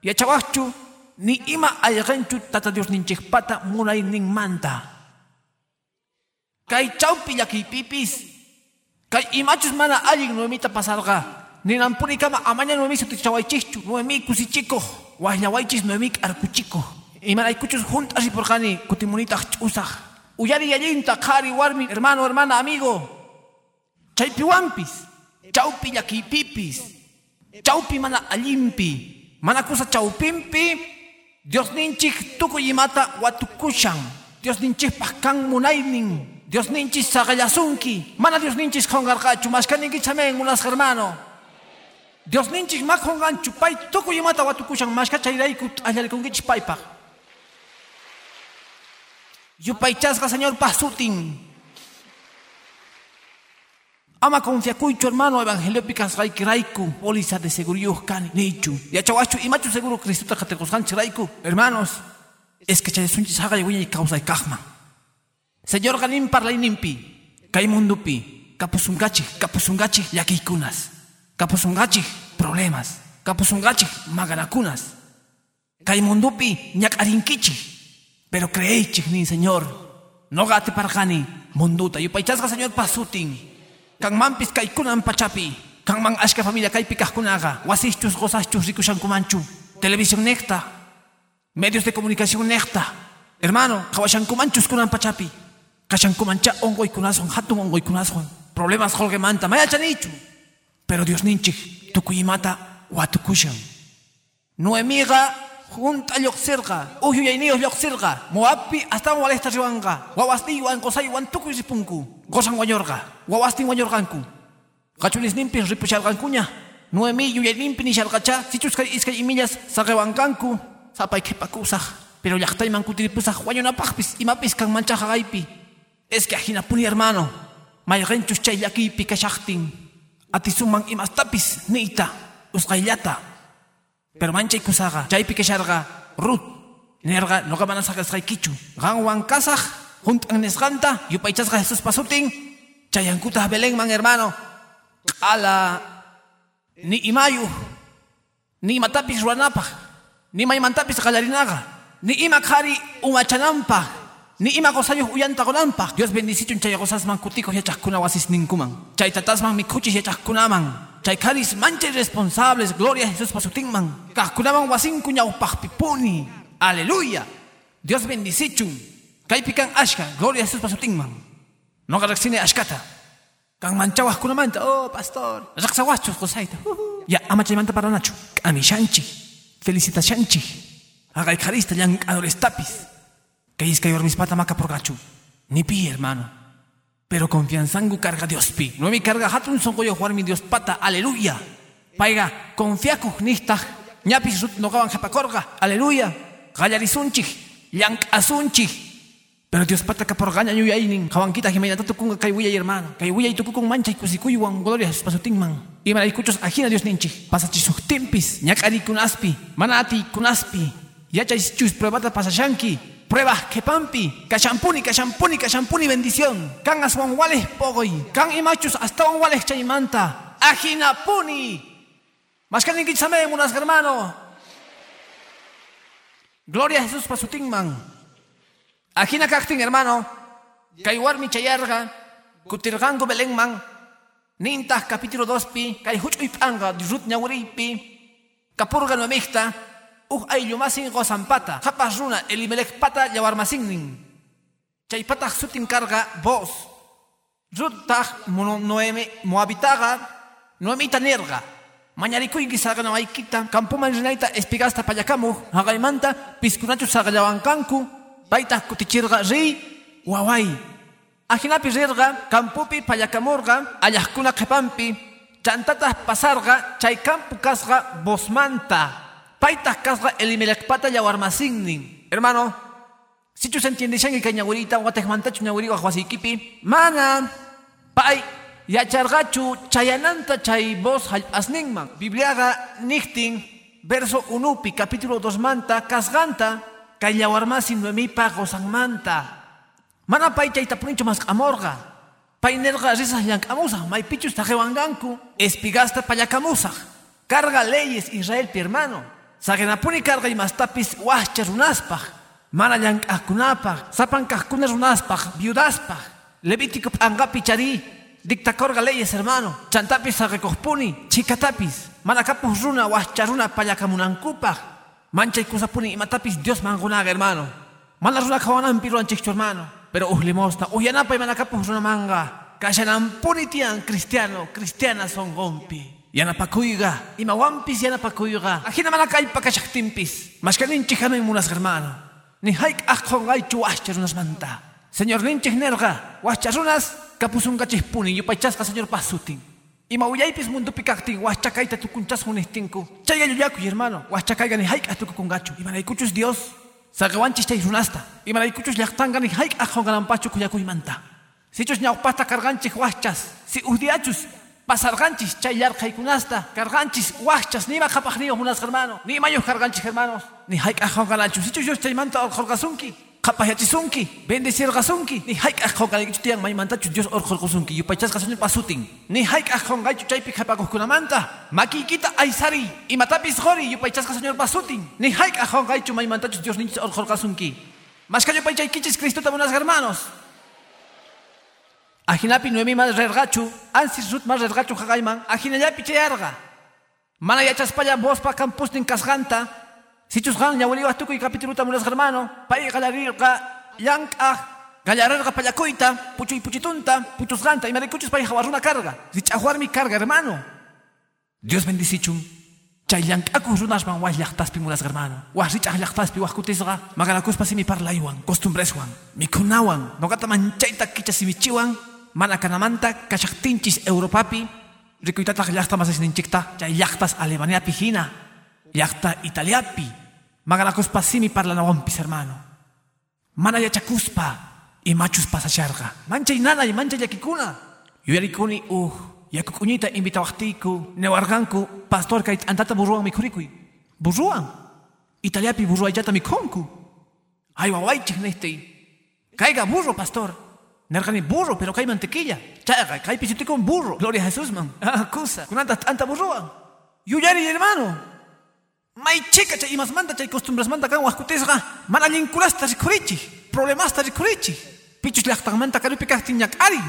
yachawaqchu ni ima allqanchu tata Dios ninchikpata munay ninmanta. Kay chawpi llakiypipis, kay imachus mana allin Noemita pasarqa, ninampuni kama amaña Noemi sutichawaychikchu, Noemi kusichikuq, wahlawaychis Noemi arkuchikuq. Imaraykuchus juntas riporqani kutimunitaq ch'usaq. Uyari yallinta qhari warmi, hermano, hermana, amigo. Chaypiwanpis, chawpi llakiypipis, chawpi mana allimpi, mana kusa chawpinpi, Dios ninchik tukuy imata watukushan. Dios ninchikpaq kan munaynin. Dios ninchis saqallasunki. Mana Dios ninchis qonqarqachu, mashkaninki chamen unas hermano. Dios ninchik ma qonqanchu, pay tukuy imata watukushan, mashka chayrayku allarkunkichis paypaq. Yupaychasqa Señor pasutin. Ama confiacuychu hermano evangelio picas raiku raiku póliza de seguridad kani nichu. Ya chawachu imachu seguro Cristo ta katekoskanchi raiku. Hermanos, es que chayasunchi saga y causa y kahma. Señor ganim parla nimpi. Kai mundupi. Kapusungachi, kapusungachi yakikunas. Kapusungachi problemas. Kapusungachi maganakunas. Kai mundupi ñak arinkichi. Pero creéis, ni Señor. No gate parjani, munduta. Y paichasga, Señor, pasutin. Kang mampis kay kunan pachapi. Kang mang ashka familia kay pikah kunaga. Wasichus, gozachus, rikushan kumanchu. Televisión necta. Medios de comunicación necta. Hermano, kawashan kumanchus kunan pachapi. Kashan kumancha ongoy kunason, hatun ongoy kunason. Problemas holge manta, maya chanichu. Pero Dios ninchik, tukuyimata, watukushan. Noemiga junta lluqsirqa uhyuyayniyuq lluqsirqa moabpi astawan walesta riwanqa wawasniwan qusaywan tukuy ripunku. Gosan wañurqa wawastin wañurqanku qachulisninpis ripusharqankuña Noemi yuyayninpi nisharqacha sichus kay iskay imillas saqewankanku sapay qhipakusaq pero llaqtayman kutiripusaq wañunapaqpis imapis kanmancha haqaypi es que ajinapuni hermano. Mayqinchus chay llakiypi kashaqtin atisuman imastapis ni'ta usqayllata pero manchay kusaga, chaypi kesharga, Ruth, nerga, no ka manasakas kay kichu. Gangwang kasaj, junt ang nesganta, yupaychasga Jesus pasuting, chayangkuta Belén man hermano. Kala, ni imayu, ni matapis ruanapaj, ni may mantapis kalarinaga, ni imakhari umachanampa, Ni ima gozayuq uyantakunampaq. Dios bendicichun chay gozasman kutikuq yachaqkuna wasis ninkuman. Chay tatasman mikuchis yachaqkunaman. Chay karis manchay responsables, gloria a Jesús pasutinman. Kaqkunaman wasinku ñawpaqpi puni. Aleluya. Dios bendicichun. Kaypi kan ashka, gloria a Jesús pasutinman. Noqa riqsini ashkata. Kan manchawaqkunamanta, oh pastor. Raqsawachus qusayta. Ya ama chaymanta paranachu. K'amishanchik. Felicitacionchik. Hagay karista llank'adorestapis. Que es que mis pata maca por gachu. Ni pi, hermano. Pero confianzangu carga Dios pi. No mi carga hatun son yo jugar mi Dios pata. Aleluya. Paiga, confiaku nista. Ñapis rut no gaban japacorga. Aleluya. Gallarizunchik. Yank asunchik. Pero Dios pata que por gaña ñuy ainin. Jawanquita jimena tatu kunga kaiwilla hermano. Kaiwilla y tu kukung mancha y kusikuyuan. Gloria pasutingman. Y mara escuchos ajina Dios ninchi. Pasachisuhtimpis. Ñakari kunaspi. Manati kunaspi. Yachais chus pruebata pasashanki. Pruebas que pampi, cachampuni, cachampuni, cachampuni, bendición. Can aswanwales pogoy, can imachus hasta wanwales chaymanta. Ajinapuni. Más que unas hermano. Gloria a Jesús para su tingman. Ajina cacting, hermano. Kaiwar mi chayarga, kutirgango belenman. Nintas capítulo 2 pi, kai huchuy panga, dirut nyawripi. Kapurga no. uh ailu masin gozan pata, japas runa elimelek pata jauar masin nin. Karga boz. Zutak mono noeme moabitaga, noeme itanerga. Mañariko ingizarga no aikita, kampu manjinaita espigazta payakamu, hagaimanta, pizkunatxu zagallaban kanku, ri, uawai. Ajinapi rirga, kampupi payakamurga, ayakuna kepampi, txantata pasarga, txai kampu kasga bosmanta. Paitas kasga elimelek pata yawarmasinnin. Hermano, si tú se entiende shangi que ñaguerita guates mantachu ñagueriwa huasikipi, mana, pai, yachargachu chayananta chay voz asningman. Bibliaga nichtin, verso unupi, capítulo 2 manta, kasganta, kay yawarmasin nuemipa gozanmanta. Mana pai chay tapunincho mas amorga. Pai nerga risas yankamusaj, may pichus tajewanganku, espigasta payakamusaj. Carga leyes Israel pi hermano. Sagenapuni carga y mastapis huacha runaspaj. Mana llank'aqkunapaj. Sapan kaqkuna runaspaj. Viudaspaj. Levítico angapi chari. Dictacorga leyes hermano. Chantapis sagekospuni. Chikatapis. Mana kapus runa huacha runa payakamunankupaj. Mancha y kusapuni y matapis Dios mangunaga hermano. Mana runa kawanampi ruanchikchu hermano. Pero uhlimosna. Uyanapa y mana kapus runa manga. Kashanampuni tian cristiano. Cristiana son gompi. Yanapakuyga, imawampis yanapakuyga. Ajina manakaypa kashaktimpis. Mashkaninchik hanay munas hermano. Ni haik akongay chuashcharunas manta. Señor ninchik nerga, washcharunas kapusungachis puni yupaychasqa señor pasutin. Imauyaypis mundupi kaktin washchakayta tukunchas hunistinku. Chayga yuyakuy hermano, washchakayga ni haik atukukungachu. Imanaykuchus Dios, sagawanchis chay runasta. Imanaykuchus llaqtanga ni haik akongananpachu kuyakuy manta. Sichus ñawpasta karganchik washchas, si uhdiachus pasarganchis chay yarqaykunasta karganchis wachchas nima qhapaqniyuq unas hermano nimayuq karganchis hermanos ni hayk'aqhawqanachu sichus chaymanta orqorqasunki qhapayachisunki bendecirqasunki ni hayk'aqhawqanaykichu tiyan maymantachu Dios orqorqusunki yupaychasqa señor pasutin. Ni hayk'aqhawqaychu chaypi qhapakuqkunamanta makiykita aysari imatapis qori yupaychasqa señor pasutin. Ni hayk'aqhawqaychu maymantachu Dios ninchis orqorqasunki mashka yupaychaykichis Cristota unas hermanos Ajinapi nuemi más rergachu, ansis rut más rergachu hagayman, ajinayapi chayarga. Mana yachaspaya bospa campustin kasganta, sichus gan ñawaliwa tukuy capituluta mulas hermano, pay galarirga, yanka, gallarerga payakoita, puchuy puchitunta, puchus ganta, y maricuchus pay jawaruna carga, sichahuar mi carga hermano. Dios bendicichum. Chay llank'akuq runasman wash llaqtaspi mulas hermano. Wash rich'aq llaqtaspi waj kutisqa maganakuspa simi parlaywan, costumbreswan, mikhunawan, nogata manchayta kicha simichiwan, mana kanamanta kashaqtinchis Europapi rikuytataq llaqta masasninchikta chay llaqtas Alemaniapi hina llaqta Italiapi maganakuspa simi parlanawanpis hermano mana yachakuspa imachus pasacharqa manchay nanay manchay llakikuna yuyarikuni uh yakukuñita invitawaqtiyku newarqanku pastor kay antata burruwan mikhurikuy burruwan Italiapi burruayllata mikhunku ay wawaychik nihtay kayqa burro pastor Nergani burro, pero hay mantequilla. Chaga, hay pisito con burro. Gloria a Jesús, man. Ah, cosa. Con tanta, tanta burroa. Yuyari, hermano. May chica, chay imas manda, chay costumbres manda kan huascutesga. Mana linkulasta rikurichi. problemas ta rikurichi. Pichus llaqtan manta karupi kaqtin yak ari.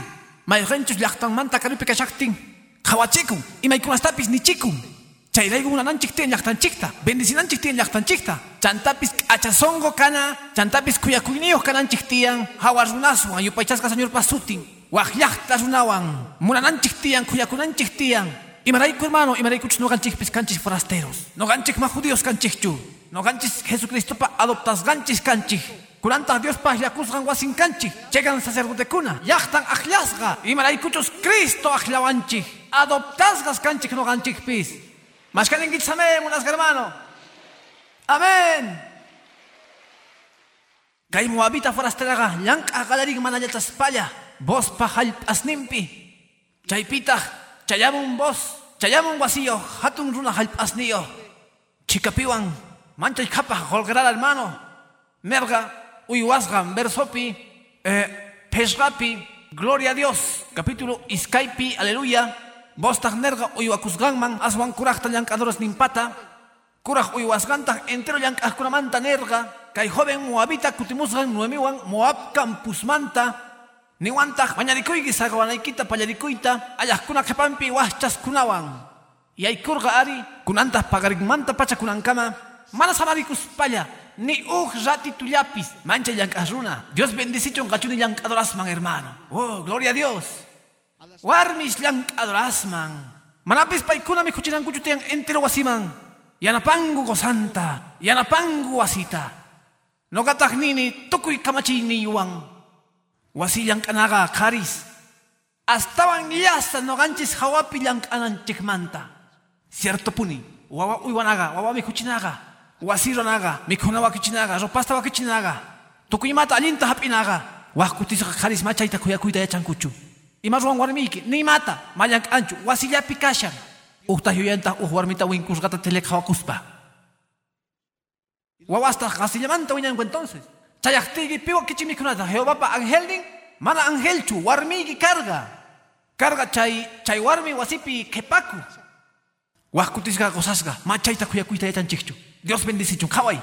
Mayqanchus llaqtan manta karupi kashaqtin. Qhawachikum, imaykunastapis nichikum. Chayraygu unananchik tiyan llaqtanchikta, bendicinanchik tiyan llaqtanchikta. Chantapis achasongo kana, chantapis kuyakuyniyuq kananchik tiyan, hawar runaswan yupaychasqa señor pasutin. Waqllaqta runawan, munananchik tiyan, kuyakunanchik tiyan. Imarayku hermano, imaraykuchus noqanchikpis kanchik forasteros. Noqanchik ma judíos kanchikchu. Noqanchis Jesucristopa adoptas ganchis kanchik. Kuranta Dios pa yakusgan wasin kanchik. Chegan sacerdotecuna. Yachtan ajlasga. Imaraykuchus Cristo ajlawanchik. Adoptasgas kanchik noqanchikpis. Mashkaninkichis amén, unas hermano. Amén. Kay Moabita forasteraga, llanka galarig manallatas palla, vos pajal asnimpi. Chaypita, chayamun vos, chayamun wasillo, hatun runa halpasnillo. Chikapiwan, manchay kapa, holgrar hermano. Merga, uywasga, versopi, eh, pesgapi, gloria a Dios. Capítulo iskaipi, aleluya. Vos nerga uywakusganman, aswan kurajta llankadoras nimpata. Kuraj uywasganta, entero llankakunamanta nerga. Kay joven Moabita kutimusgan nuemiwan Moab campusmanta. Niwantaj mañarikuyki sagawanaykita pallarikuyta allaqkuna qhapampi wahchaskunawan. Yaykurqa ari kunantaj pagarikmanta pacha kunankama mana samarikuspalla ni uj ratitullapis mancha llank'as runa. Dios bendicichon qachuni llank'adorasman hermano. Oh, gloria a Dios. Warmis llank'adorasman. Manapis paykuna mikhuchinankuchu tiyan entero wasiman. Yanapangu gozanta, yanapangu wasita. Noqataq nini tukuy kamachiyniyuwan. Wasi llank'anaqa qaris. Astawan llasta noqanchis hawapi llank'ananchikmanta. Cierto puni, wawa uywanaqa, wawa mikhuchinaqa, wasironaqa, mikhuna wakichinaqa, ropasta wakichinaqa, tukuymata allinta hap'inaqa, waqkutisqa qaris machayta kuyakuyta yachankuchu. Ima ruwan warmiyki, nimata, mallank'anchu, wasillapi kashan. Uqta yuyantaq uq warmita winkusqata telek hawakuspa. Wawasta qasillamanta wiñanku entonces. Chayaqtiyki piwa kichimikunata, Jehovapa angelnin, mana angelchu, warmiyki karga. Karga chay, chay warmi wasipi kepaku. Waqkutisqa gozasqa, machayta kuyakuyta yachanchikchu. Dios bendicichun, qhaway.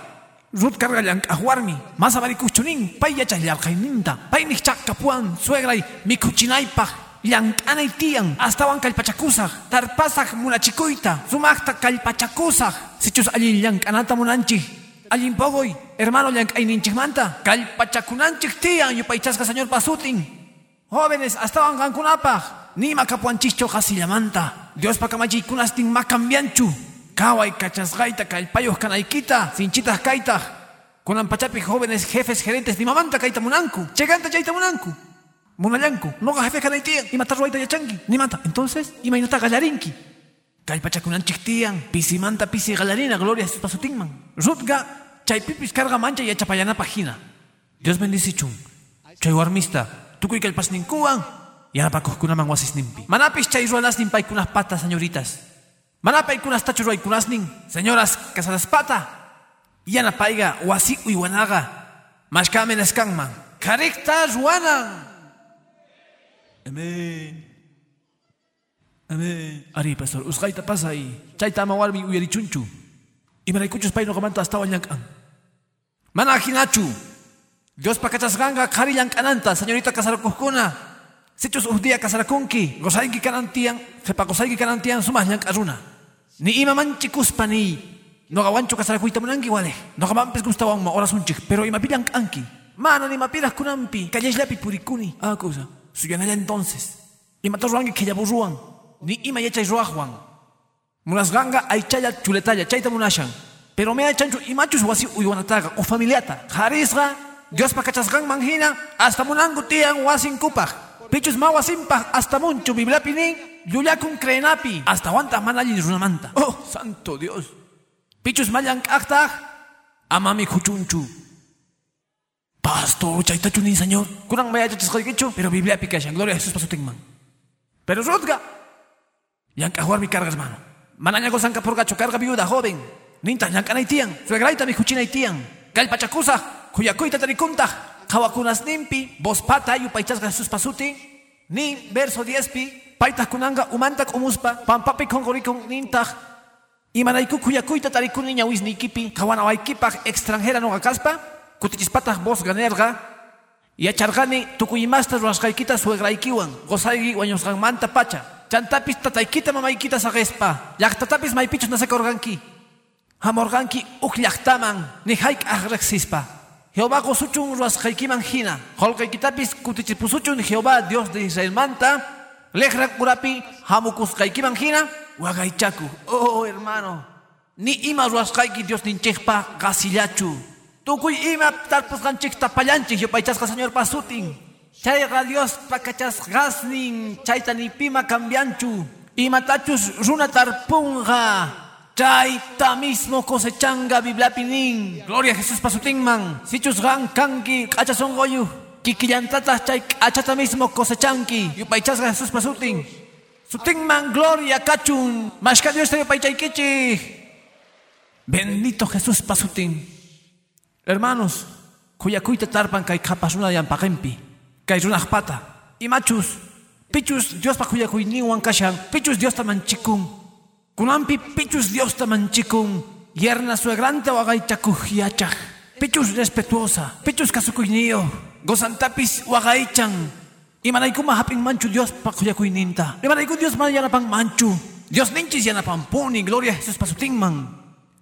Ruth karga llank'aq warmi, masa marikuchunin, pay yachaqllarqayninta, pay nikchaqkapuan, suegray, mikuchinaypaq, llank'anay tiyan, astawan kallpachakusaq, tarpasaq munachikuyta, sumaqta kallpachakusaq, sichus allin llank'anata munanchik, allin pogoy, hermano llank'ayninchikmanta, kallpachakunanchik tiyan, yupaychasqa señor pasutin. Jóvenes, astawan qankunapaq, nima kapuanchikchu qasillamanta, Dios pakamachiykunastin ma cambianchu, Kaway kachasqayta kallpayuq kanaykita, sinchitas kayta. Kunan pachapi jóvenes jefes gerentes ni mamanta kayta munanku. Cheganta chayta munanku. Munallanku. Noqa jefe kanaytiyan. Imata ruwayta yachanki. Nimanta. Entonces, imaynata gallarinki. Kallpachakunanchik tiyan. Pisimanta pisi gallarina. Gloria sus pasutinman. Rutga chaypipis karga mancha yachapayanapaq hina. Dios bendicichun. Chay warmista. Tukuy kallpasninkuwan. Yanapakuqkunaman wasisninpi. Manapis chay ruwanasnin paykunaq patas, señoritas. Manapay kunas tachu ruay kunasnin, señoras casadas pata, yana paiga wasi uywanaga, mashkamen eskanman, karikta ruanan. Amén. Amén. Ari, pastor, usqayta pasay, chayta ama warmi uyarichunchu. Imaraykuchus pay noqamanta astawan llankan. Mana hinachu. Dios pakachasqanqa qhari llankananta, señorita kasarakuqkuna. Sichus un día kasarakunki, gozayki kanantian, jepa gozayki kanantian sumas llank'aruna. Ni ima manchikuspa ni Noqa wanchu kasarakuyta munanki wale. Noqa mampis gustawanma orasunchik Pero ima pilan kanki Mana ni mapilas kunampi Kalleslapi purikuni Ah cosa. Suyanalla entonces. Ima torruanki kellaburruan Ni ima yachay ruajuan Munasganga aychaya chuletalla Chayta munashan. Pero me aychanchu imachus wasi uywanataga O familiata. Harisga Dios pakachasgan manhina Hasta munangu tiyan wasin kupaj. Pichus ma Hasta munchu biblapi nin Llulakun kreenapi hasta wanta manallin runamanta. Oh, santo Dios. Pichus mayan kaktaj amami kuchunchu. Pastor, chaytachu ni señor. Kurang maya chachisqaykichu, pero Biblia pikashan. Gloria a Jesús pasutingman. Pero Rutga. Yankajwar mi carga, hermano. Manaña gozanka porgacho carga viuda, joven. Ninta yankanay tiyan. Suegraita mi kuchinay tiyan. Kalpachakusa. Kuyakuita tarikunta. Kawakunas nimpi. Vos pata yupaychasga Jesús pasutin. Ni verso 10 pi. Paitas kunanga umantak umuspa, pampapi kongorikon nintaj, imanayku kuyakuyta tarikuni ñawisnikipi, kawanawaykipak extranjera no kaspa, kutichispataq vos ganerga, Yachargani tukuyimasta ruwasqaykita suegraykiwan qosayki wañusqanmanta pacha. Chantapis tataykita mamaykita saqespa. Llaqtatapis maypichus nasakurqanki. Hamorqanki uk llaqtaman ni hayk'aq riqsispa. Jehová gosuchun ruwasqaykiman hina. Qolqaykitapis kutichipusuchun Jehová Dios de Israelmanta. Lejrak urapi hamukusqaykiman hina wagaychaku. Oh hermano. Ni ima ruwasqayki Dios ninchikpa qasillachu. Tukuy ima tarpusqanchik tapallanchik yupaychasqa señor pasutin. Chayqa Dios pakachasqasnin chayta ni pima cambianchu. Imatachus runa tarpunqa. Chayta mismo cosechanga biblapinin. Gloria a Jesús pasutinman. Sichus gan kanki q'achasonqoyu. Kikillantataq chay achata mismo cosechanki. Yupaychasqa Jesús pasutin. Sutinman gloria kachun. Mashka Dios te yupaychaykichik. Bendito Jesús pasutin. Hermanos, cuya cuita tarpan kay kapasuna yampaqempi, kay runaqpata, imachus, pichus Dios pa kuya kuyniwan kashan, pichus Dios tamanchikun, kunampi pichus Dios tamanchikun, yerna suegranta wagaychakuj yachaj, pichus respetuosa, pichus kasukuyniyo, gozantapis wagaichan, imanaykuma hapin manchu Dios pa kuya kuyninta, imanayku Dios man yanapan manchu, Dios ninchis yanapan puni, gloria a Jesús pasutingman,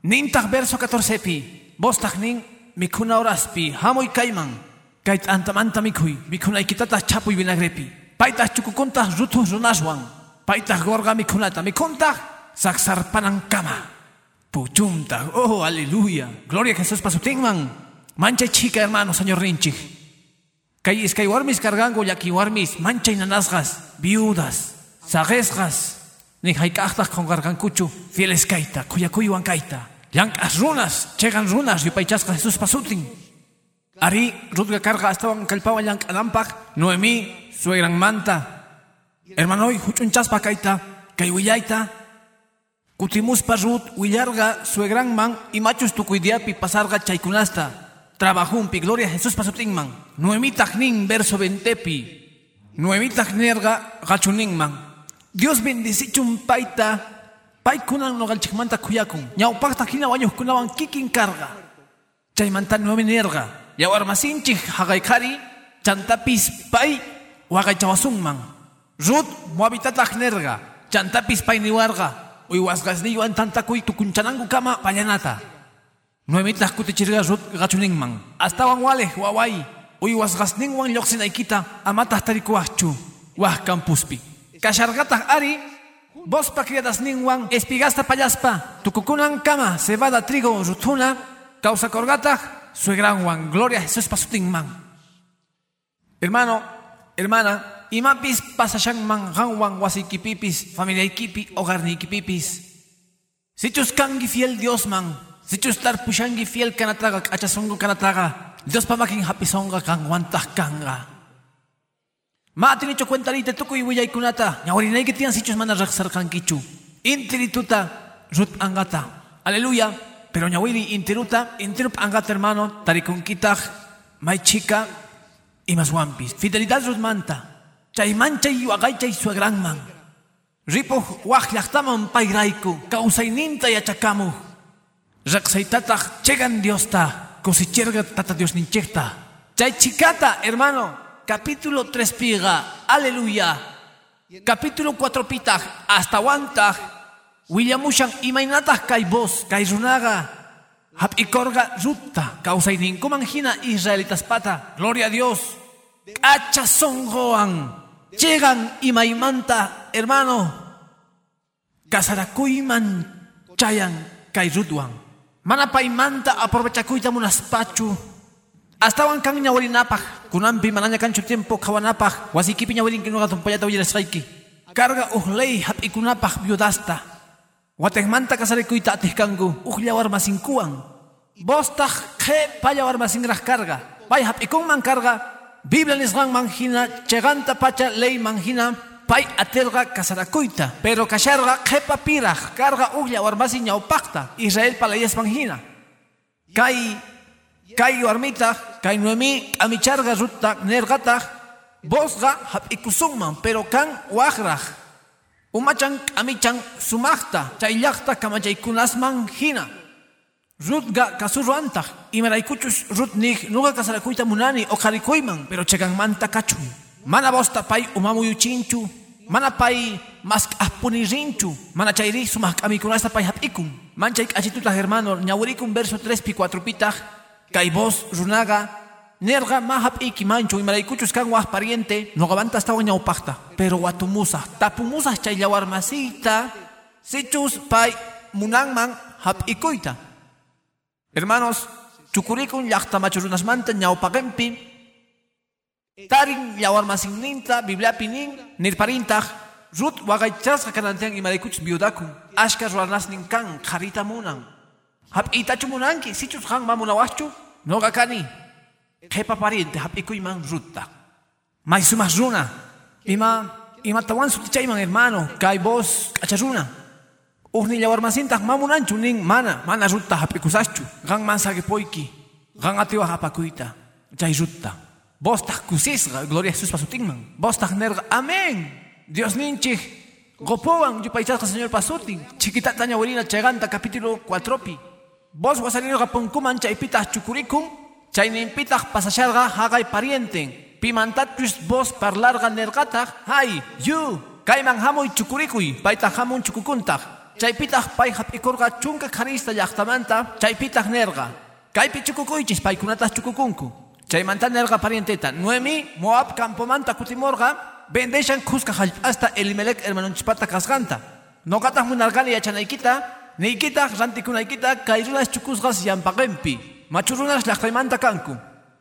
nintag verso 14 pi, bostag nin, mikuna oraspi hamoy kayman kay t'antamanta mikhuy mikhunaykitataq chapuy vinagrepi. Paytaq chukukuntaq rutuj runaswan. Paytaq gorqa mikhunata mikhuntaq saksarpanankama puchumtaq oh aleluya. Gloria a Jesús pasutinman manchay chica hermano señor rinchik kay iskay warmis karganku llaki warmis manchay nanasqas viudas saqesqas ni hayk'aqtaq qonqarqankuchu fieles kayta kuyakuywan kayta Llank'as runas, chegan runas yupaychasqa Jesús pasutin. Ari rutga karqa astawan kallpawan llank'anampaq Noemí suegran manta. Hermanoy huch'unchaspa kayta kay willayta kutimuspa Rut willarqa suegranman imachus tukuy diapi pasarqa chaykunasta. Trabajumpi gloria a Jesús pasutinman. Noemitaq nin verso 20pi. Noemitaq nerqa qachuninman. Dios bendicichun payta paykunan noqanchikmanta kuyakun ñawpaqta hina wañuqkunawan kikin karqa chaymanta nuemi nirqa yawarmasinchik haqaykari chantapis pay waqaychawasunman rut moabitataq nirqa chantapis pay niwarqa uywasqasniywan tantakuy tukunchananku kama pallanata nuemitaq kutichirqa rut qachuninman astawan walej waway uywasqasninwan lluqsinaykita amataq tarikuwaqchu waq campuspi kasharqataq ari Vos pa criadas ninguan, espigasta payaspa, tucucunan cama, cebada, trigo, rutuna, causa corgata, suegranwan, gloria Jesús pasutinman. Hermano, hermana, imapis pasashanman hanwan wasikipipis, familia ikipi, hogar ni ikipipis. Sichus kangi fiel Dios man, sichus tar pushangi fiel kanataga, achasongo kanataga, Dios pamakin hapisonga kangwantah kanga. Matinicho cuentarite tukuy willaykunata ñawarinayki sichus mana riqsarqankichu intirituta rut angata. Aleluya. Pero ñawiri intiruta intirup angata hermano. Tarikunkitaq maychika imaswampis fidelidad rutmanta chaymantay waqaychay suegranman ripuj waq llaqtaman payrayku kawsayninta yachakamuj riqsaytataq chegan Diosta kusichirqa tata Dios ninchikta chay chikata hermano capítulo 3 piga, aleluya. Capítulo 4 pitag, hasta wantag, Williamushan imainatag kay bos, kay runaga, hap ikorga ruta, kausay din kumanghina Israelitas pata, gloria a Dios. Achasongoan, llegan imaimanta, hermano, kasarakuiman chayan kay rutwan. Manapaimanta aprovechakuyta munaspachu, Astawan kang ñawari napaj, kunampi mananya kanchu tiempo kawanapaj, wasikipi ñawarin kinuga tumpayata uyarasqayki. Karga uhlay hap ikunapaj viudasta. Watekmanta kasarikuyta atihkangu, uhlawar masinkuan. Bostaj khe payawar masingraj karga. Pay hap ikunman karga, Biblia nisgan manjina, cheganta pacha ley manjina, pay aterga kasarakuyta. Pero kasharga khe papiraj, karga uhlawar masin ñawpakta, Israel palayas manjina. Kay kay warmita, kay noemi amicharga ruta nergata, bosga hap ikusungman, pero kan wagraj. Umachan amichan sumachta, chayllakta kamachay kunasman hina. Ruth ga kasuru antaq imaraykuchus Ruth nih nuqa kasarakuyta munani o qarikuyman pero chekanmanta kachun. Mana bosta pay umamuyuchinchu mana pay mas k'ajpuni rinchu mana chayri sumaq k'amikunasta pay hap'ikun manchay hermano ñawirikun verso 3 pi 4 pitaq kay runaga nerga ma hap'iki manchu imaraykuchus kan waj pariente noqamantas tawa ñawpaqta pero watumusaq tapumusaq chay llawar masita sichus pay munanman hap'ikuyta Hermanos, chukurikun llaqtamachu runasmanta ñawpaqinpi tarin llawarmasinninta bibliapi nin nirparintaq Ruth waqaychasqa kanantian imaraykuchus viudakun. Ashka ruranasnin kan qarita munan. Hap'itachu munanki sichus qan ma munawaqchu noqa kani. Qhipa pariente hap'ikuyman Ruthta may sumaq runa. Ima imatawan sutichayman hermano. Kay vos Uhni llawarmasintaq mamunanchu nin mana? Mana rutta hap'ikusaschu qan mansaqipoyki qan atiwaq apakuyta chay rutta bostaq kusisqa gloria a Jesús pasutinman bostaq nerqa amén Dios ninchik qopuwan yupaychasqa señor pasutin chiquitata ñawirina chayganta capítulo 4 pi vos wasarirqa punkuman chaypitaq chukurikun chayninpitaq pasasharqa haqay parienten pimantachus vos parlarqa nerqataq hay yu kayman hamuy chukurikuy paytaq hamun chukukuntaq chaypitaq pay hap'ikurqa chunka qharista llaqtamanta chaypitaq nerqa. Kaypi chukukuychis paykunataq chukukunku. Chaymanta nerqa parienteta Noemi Moab campomanta kutimorqa bendeshan kuska hallp'asta Elimelec hermanunchispata kasqanta. Noqataq munarqani yachanaykita niykitaq rantikunaykita kay runas chukusqas llampaqinpi machu runas llaqtaymanta kanku.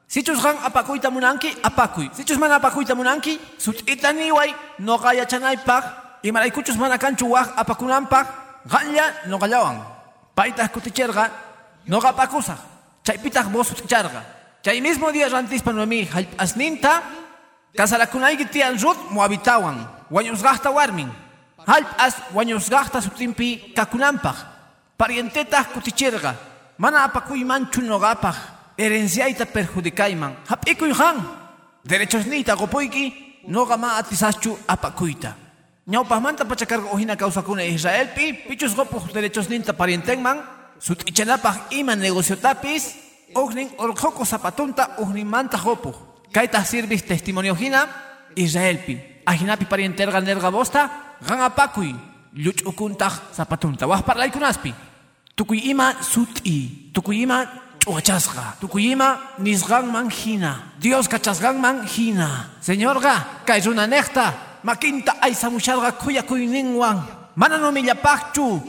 Sichus qan apakuyta munanki apakuy. Sichus mana apakuyta munanki sut'ita niway noqa yachanaypaq imaraykuchus mana kanchu waq apakunanpaq Galla no gallawan. Paitas kuticherga no gapakusa. Chaypitaq vos kuticharga. Chay mismo día rantispa noemi halp'asninta kasarakunayki tiyan Ruth moabitawan. Wañusqaqta warmin. Halp'as wañusqaqta sutinpi kakunanpaq. Parientetaq kutichirqa. Mana apakuymanchu noqapaq. Herenciayta perjudicayman. Hap'ikuy han. Derechosniyta qopuyki noqa ma atisaschu apakuyta. Ñawpajmanta pachakarqa uhina kawsakuna Israelpi pichus gopuq derechos ninta parientenman sut'ichanapaq ima negociotapis uhnin urquku zapatunta uhninmanta gopuq kaytaq sirvis testimonio hina Israelpi ajinapi parienterqa nerqa bosta qan apakuy lluch'ukuntaq zapatunta waj parlaykunaspi. Tukuy ima sut'i tukuy ima ch'uachasqa tukuy ima nisqanman Dios kachasqanman hina Señorqa kay runa neqta makinta aysamusharqa kuyakuyninwan mana numillapaqchu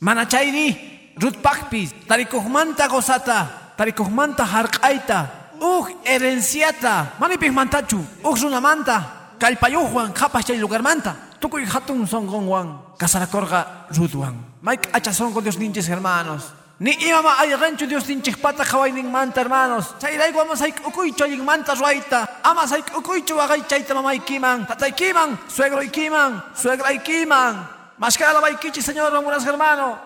mana chayri rutpaqpis tarikuqmanta gozata. Tarikuqmanta harq'ayta uj herenciata manipikmantachu uj runamanta. Kallpayuqwan qapas chay lugarmanta. Tukuy hatun sonqonwan kasarakurqa rutwan may k'acha sonqo Dios ninchis hermanos Ni imama ayranchu Dios ninchikpata manta hermanos. Chayrayku ama sayk'ukuychu allinmanta ruayta. Ama sayk'ukuychu waqay chayta mamaykiman, tataykiman, suegroykiman, suegraykiman. Mashka alabaykichi Señor ramunas hermano.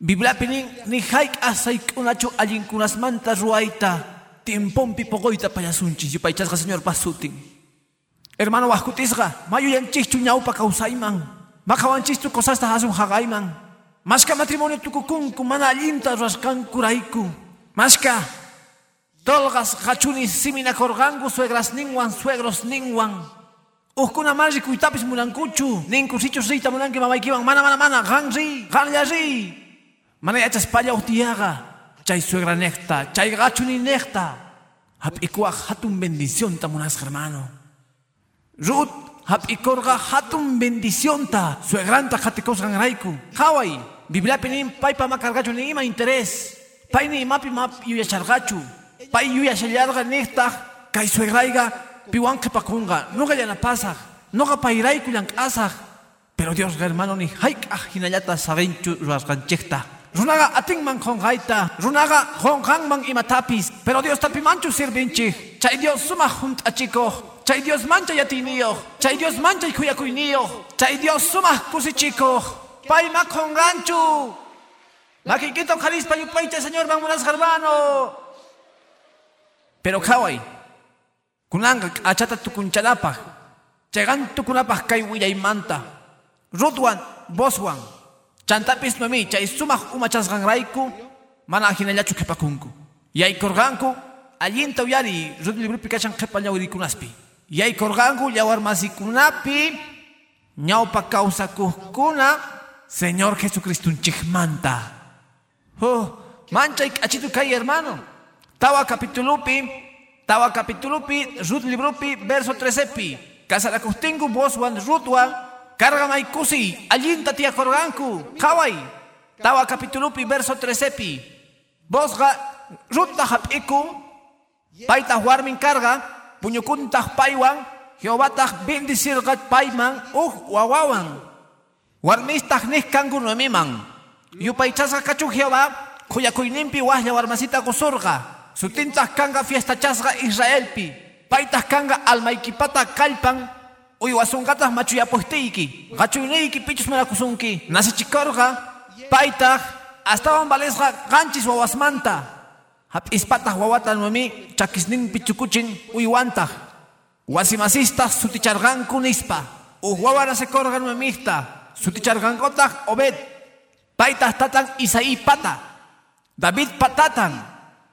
Bibliapi nin ni hayk'a sayk'unachu allinkunasmanta ruayta. Tiempompi pogoyta payasunchis yupaychasqa Señor pasutin. Hermano wajkutisqa, mayuyanchikchu ñawpa kawsayman. Maqawanchikchu cosasta hasun haqayman. Maska matrimonio tukukunku mana allinta kuraiku. Maska tolgas hachuni simina korgangu suegras ningwan suegros ningwan. Uhkuna marri kuitapis mulankuchu. Ninku sichus rita mulanki mamaykiwan mana mana mana ganri ganya ri. Mana yachas palla utiaga. Chay suegra necta, chay gachuni necta. Hap ikuak hatun bendición tamunas hermano. Ruth hap ikorga hatun bendición ta. Suegranta hatikos ganraiku. Hawaii. Biblia pinin pai pa makargachu ni ima interés. Pai ni mapi map yuya chargachu. Pai yuya shalarga nihta kai suegraiga piwan que pakunga. Nuga ya na pasa. Nuga pairai kuyan asag. Pero Dios hermano ni haik ah hinayata sabenchu rasganchekta. Runaga ating man kong gaita. Runaga kong hang mang imatapis. Pero Dios tapi manchu sirvinchi. Chay Dios suma junt achiko. Chay Dios mancha yatinio. Chay Dios mancha kuyakuinio. Chay Dios suma kusichiko. Pay gancho. Makikito kalis payupayta, Señor, vámonos, hermano. Pero kaway, kunanga achata tukunchalapaj, chegan tukunapaj kay manta. Rutwan, boswan, Chantapis mami, chay sumaq umachasqanrayku, mana hinallachu qhipakunku. Yaykurqanku, allinta uyari, rut librupi kachan qhipa ñawirikunaspi. Yaykurqanku, yawar masikunapi, ñawpa kawsakuqkuna, Señor Jesucristo manta. Oh, mancha y cachitu kay hermano. Tawa capitulupi, tawa capitulupi, rut librupi, verso 13pi. Kasarakustingu boswan rutwan, carga maikusi, allinta tia korganku, kawai. Tawa capitulupi, verso 13pi. Bosga, rutla hapiku, paita warmin carga, puñukuntah paiwan, Jehovatah bendicirgat paiman, uh, wawawan. Warmistah nihkangu noemiman. Yupaychasqa kachu Jehová, kuyakuyninpi wahlla warmasita kusurqa. Sutintah kanga fiesta chasqa Israelpi. Paytah kanga almaykipata kallpan, uywasunqatah machuyapuhtiyki. Qachuyniyki pichus manakusunki. Nasichikorqa, paytah, astawan valesqa qanchis wawasmanta. Hap'ispatah wawata numi chakisninpi chukuchin uywantah. Wasimasistah suticharqanku nispa. Uhwawa nasekorqa numimihta. Suticharqankotah obed. Paitas tatan Isaí pata. David patatan.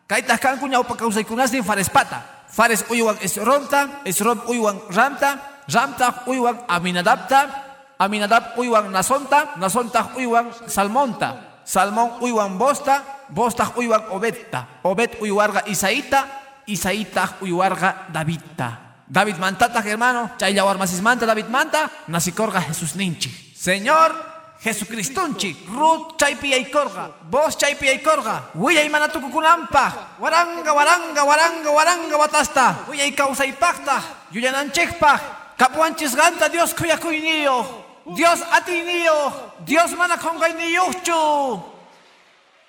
Kaitas kanku ñawpa kawsaykunastin Fares pata. Fares uywan Esronta, Esron uywan Ramta, Ramta uywan Aminadabta, Aminadab uywan Nasonta, Nasonta uywan Salmonta, Salmón uywan Bosta, Bosta uywan Obedta, Obed uywarga Isaíta, Isaíta uywarga Davidta. David mantata hermano, chayla warmasis manta David manta, nasikorga Jesús ninchi. Señor, Jesucristunchi, Ruth chaypi yaykorga, vos chaypi yaykorga, willay mana tukukunampa, waranga, waranga, waranga, waranga watasta, willay kausaypakta, yuyananchikpa, kapuanchis ganta Dios kuyakuyniyo, Dios atiniyo, Dios mana kongayniyuchu.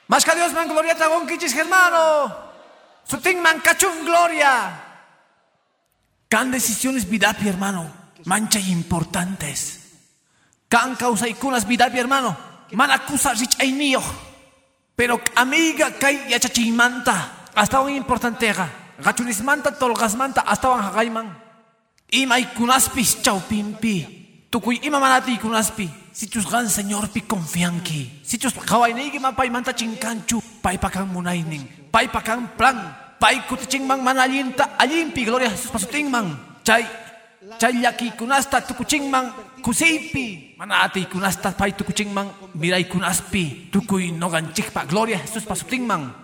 Masca Dios man gloria tagonkichis hermano, sutin man kachun gloria. Can decisiones vidapi hermano, mancha importantes. Kan causa ikunas vidapi hermano, manakusa rich ainio. Pero amiga kay yachachimanta, hasta un importantega. Gachunismanta tolgasmanta hasta un hagaiman. Ima ikunaspis chaupimpi. Tukuy ima manati ikunaspi. Sichus gan señor pi confianki. Sichus kawainigi mapay manta chinkanchu. Pay pakan munainin. Pay pakan plan. Pay kutichingman manalinta alimpi. Gloria a Jesús pasutingman. Chay Chay yaki kunasta tukuchingman kusipi. Manati kunasta pay tukuchingman miray kunaspi. Tukuy noganchikpa. Gloria a Jesús pasutingman.